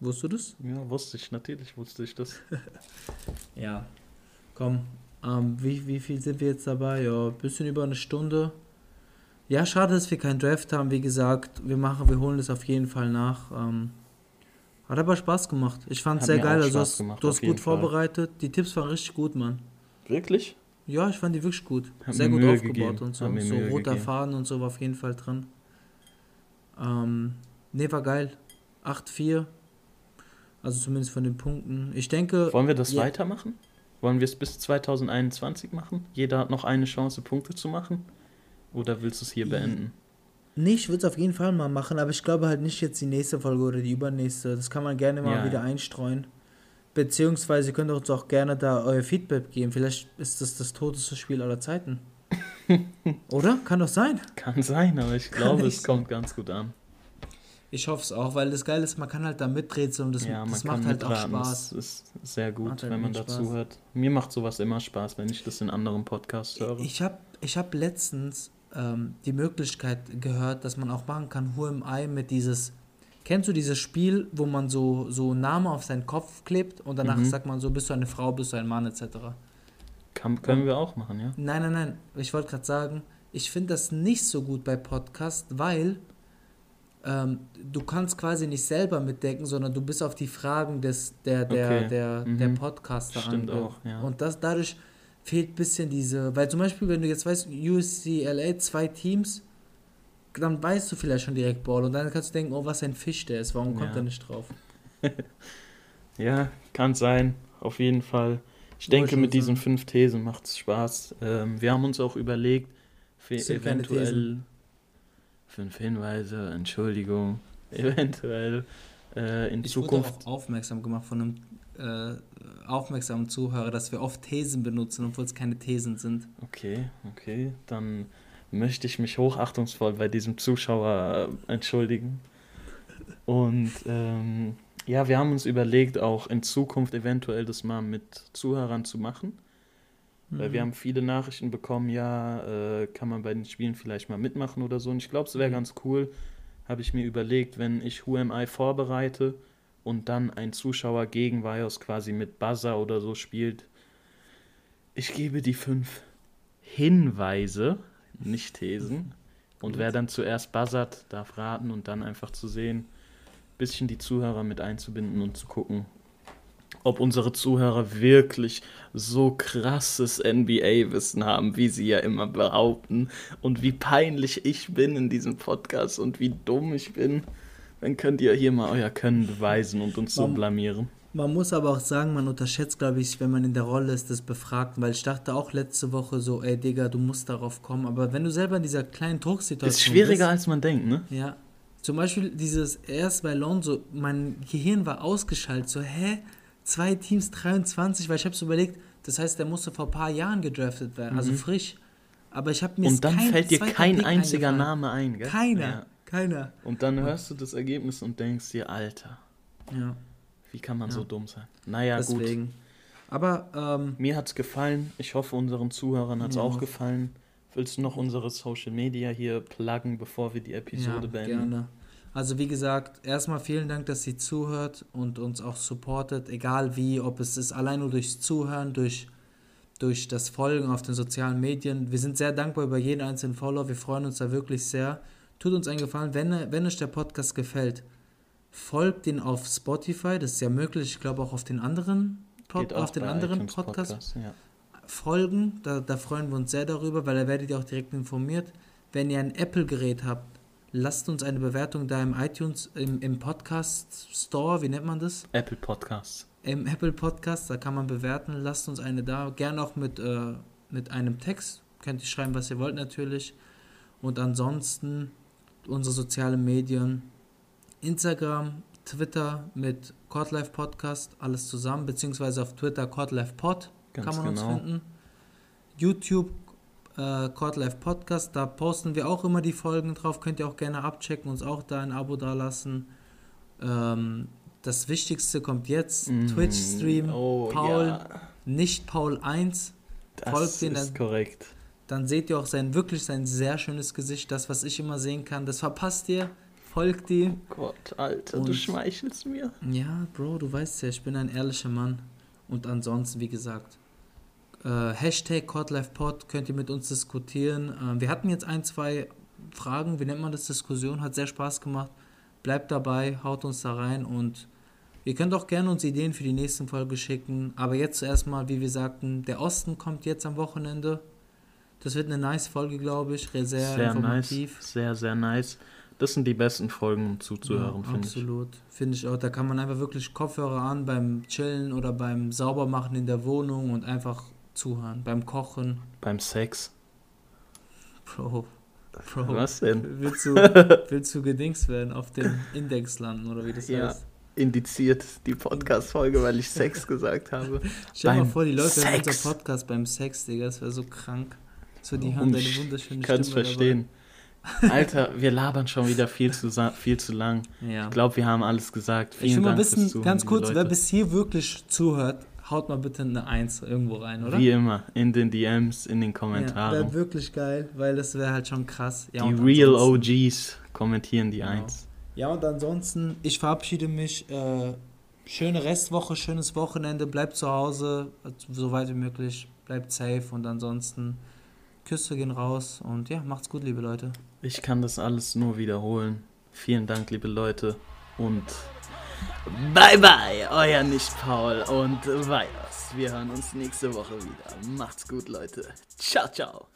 Wusstest du das? Ja, wusste ich, natürlich wusste ich das. Ja. Komm, ähm, wie, wie viel sind wir jetzt dabei? Ja, ein bisschen über eine Stunde. Ja, schade, dass wir keinen Draft haben. Wie gesagt, wir machen, wir holen das auf jeden Fall nach. Ähm, hat aber Spaß gemacht. Ich fand es sehr geil. Also, hast, gemacht, du hast gut Fall. vorbereitet. Die Tipps waren richtig gut, Mann. Wirklich? Ja, ich fand die wirklich gut. Hab Sehr gut Mühe aufgebaut gegeben. und so. Hab So roter gegeben. Faden und so war auf jeden Fall drin. Ähm, ne, war geil. 8-4. Also zumindest von den Punkten. Ich denke, Wollen wir das Ja. weitermachen? Wollen wir es bis 2021 machen? Jeder hat noch eine Chance, Punkte zu machen? Oder willst du es hier beenden? Nee, ich würde es auf jeden Fall mal machen, aber ich glaube halt nicht jetzt die nächste Folge oder die übernächste. Das kann man gerne mal Ja, wieder ja. einstreuen. Beziehungsweise ihr könnt uns auch gerne da euer Feedback geben. Vielleicht ist das das toteste Spiel aller Zeiten. oder? Kann doch sein. Kann sein, aber ich glaube, nicht es kommt ganz gut an. Ich hoffe es auch, weil das Geile ist, man kann halt da miträtseln und das, ja, das macht halt auch. Spaß. Das ist sehr gut, Macht halt wenn man dazu hört. Mir macht sowas immer Spaß, wenn ich das in anderen Podcasts höre. Ich habe ich hab letztens ähm, die Möglichkeit gehört, dass man auch machen kann, Who am I mit dieses. Kennst du dieses Spiel, wo man so, so Name auf seinen Kopf klebt und danach Mhm. sagt man so, bist du eine Frau, bist du ein Mann, etc. Kann, können wir auch machen, ja? Nein, nein, nein. Ich wollte gerade sagen, ich finde das nicht so gut bei Podcast, weil ähm, du kannst quasi nicht selber mitdenken, sondern du bist auf die Fragen des, der, der, Okay. der, Mhm. der Podcaster Stimmt auch, ja. Und das, dadurch fehlt ein bisschen diese, weil zum Beispiel, wenn du jetzt weißt, UCLA, zwei Teams, dann weißt du vielleicht schon direkt Ball und dann kannst du denken, oh, was ein Fisch der ist, warum kommt Ja. er nicht drauf? Ja, kann sein, auf jeden Fall. Ich denke, mit diesen fünf Thesen macht es Spaß. Ähm, wir haben uns auch überlegt, für eventuell. Fünf Hinweise, Entschuldigung, eventuell äh, in Ich wurde Zukunft. auch aufmerksam gemacht von einem äh, aufmerksamen Zuhörer, dass wir oft Thesen benutzen, obwohl es keine Thesen sind. Okay, okay, dann möchte ich mich hochachtungsvoll bei diesem Zuschauer äh, entschuldigen. Und ähm, ja, wir haben uns überlegt, auch in Zukunft eventuell das mal mit Zuhörern zu machen. Weil Mhm. wir haben viele Nachrichten bekommen, ja, äh, kann man bei den Spielen vielleicht mal mitmachen oder so. Und ich glaube, es wäre Mhm. ganz cool, habe ich mir überlegt, wenn ich Who Am I vorbereite und dann ein Zuschauer gegen Vios quasi mit Buzzer oder so spielt. Ich gebe die fünf Hinweise, nicht Thesen. Und Gut. wer dann zuerst buzzert, darf raten und dann einfach zu sehen, bisschen die Zuhörer mit einzubinden und zu gucken, ob unsere Zuhörer wirklich so krasses NBA-Wissen haben, wie sie ja immer behaupten, und wie peinlich ich bin in diesem Podcast und wie dumm ich bin, dann könnt ihr hier mal euer Können beweisen und uns so blamieren. Man muss aber auch sagen, man unterschätzt, glaube ich, wenn man in der Rolle ist, des Befragten, weil ich dachte auch letzte Woche so, ey Digga, du musst darauf kommen, aber wenn du selber in dieser kleinen Drucksituation Ist schwieriger, bist, als man denkt, ne? Ja. Zum Beispiel dieses erst bei Lonzo, mein Gehirn war ausgeschaltet, so, hä? Zwei Teams 23, weil ich habe so überlegt, das heißt, der musste vor ein paar Jahren gedraftet werden, also Mhm. frisch. Aber ich habe mir Und dann kein fällt dir kein Pick einziger. Name ein, gell? Keiner, Ja. keiner. Und dann hörst du das Ergebnis und denkst dir, Alter, Ja, wie kann man Ja. so dumm sein? Naja, gut. deswegen. Aber, ähm, Mir hat's gefallen. Ich hoffe, unseren Zuhörern hat's Ja. auch gefallen. Willst du noch unsere Social Media hier pluggen, bevor wir die Episode ja, beenden? gerne. Also wie gesagt, erstmal vielen Dank, dass sie zuhört und uns auch supportet, egal wie, ob es ist allein nur durchs Zuhören, durch, durch das Folgen auf den sozialen Medien. Wir sind sehr dankbar über jeden einzelnen Follower, wir freuen uns da wirklich sehr. Tut uns einen Gefallen, wenn, wenn euch der Podcast gefällt, folgt ihn auf Spotify, das ist ja möglich, ich glaube auch auf den anderen, Pod, auf den anderen iTunes Podcasts Ja. folgen. Da, da freuen wir uns sehr darüber, weil da werdet ihr auch direkt informiert. Wenn ihr ein Apple-Gerät habt, lasst uns eine Bewertung da im iTunes, im, im Podcast Store, wie nennt man das? Apple Podcasts. Im Apple Podcast, da kann man bewerten. Lasst uns eine da. Gerne auch mit, äh, mit einem Text. Könnt ihr schreiben, was ihr wollt natürlich. Und ansonsten unsere sozialen Medien. Instagram, Twitter mit Codlife Podcast, alles zusammen, beziehungsweise auf Twitter Codlife Pod Ganz kann man genau. uns finden. YouTube äh, Codlife Podcast, da posten wir auch immer die Folgen drauf, könnt ihr auch gerne abchecken, uns auch da ein Abo dalassen. Ähm, das Wichtigste kommt jetzt, Mm, Twitch-Stream, Oh, Paul, ja. nicht Paul 1, Das folgt ist dann- korrekt. dann seht ihr auch sein, wirklich sein sehr schönes Gesicht, das, was ich immer sehen kann, das verpasst ihr, folgt ihm. Gott, Alter, du Und- schmeichelst mir. Ja, Bro, du weißt ja, ich bin ein ehrlicher Mann. Und ansonsten, wie gesagt, äh, Hashtag CodLifePod könnt ihr mit uns diskutieren. Ähm, wir hatten jetzt ein, zwei Fragen, wie nennt man das, Diskussion, hat sehr Spaß gemacht. Bleibt dabei, haut uns da rein und ihr könnt auch gerne uns Ideen für die nächsten Folge schicken. Aber jetzt zuerst mal, wie wir sagten, der Osten kommt jetzt am Wochenende. Das wird eine nice Folge, glaube ich, sehr, Sehr informativ. nice. Sehr, sehr nice. Das sind die besten Folgen, um zuzuhören, Ja, finde ich. absolut. Finde ich auch. Da kann man einfach wirklich Kopfhörer an beim Chillen oder beim Saubermachen in der Wohnung und einfach zuhören. Beim Kochen. Beim Sex. Bro. Bro. Was denn? Willst du, willst du gedingst werden, auf dem Index landen oder wie das Ja. heißt? Indiziert die Podcast-Folge, weil ich Sex gesagt habe. Stell dir mal vor, die Leute hören unser Podcast beim Sex, Digga. Das wäre so krank. So, die hören Und deine ich wunderschöne kann es Stimme verstehen. Alter, wir labern schon wieder viel zu, viel zu lang. Ja. Ich glaube, wir haben alles gesagt. Vielen Ich will mal Dank wissen, ganz kurz, wer bis hier wirklich zuhört, haut mal bitte eine Eins irgendwo rein, oder? Wie immer, in den DMs, in den ja, Kommentaren. wäre wirklich geil, weil das wäre halt schon krass. Ja, die Real OGs kommentieren die Genau. Eins. Ja, und ansonsten, ich verabschiede mich. Äh, schöne Restwoche, schönes Wochenende. Bleibt zu Hause, so weit wie möglich. Bleibt safe und ansonsten Küsse gehen raus. Und ja, macht's gut, liebe Leute. Ich kann das alles nur wiederholen. Vielen Dank, liebe Leute. Und bye bye, euer Nicht-Paul und Virus. Wir hören uns nächste Woche wieder. Macht's gut, Leute. Ciao, ciao.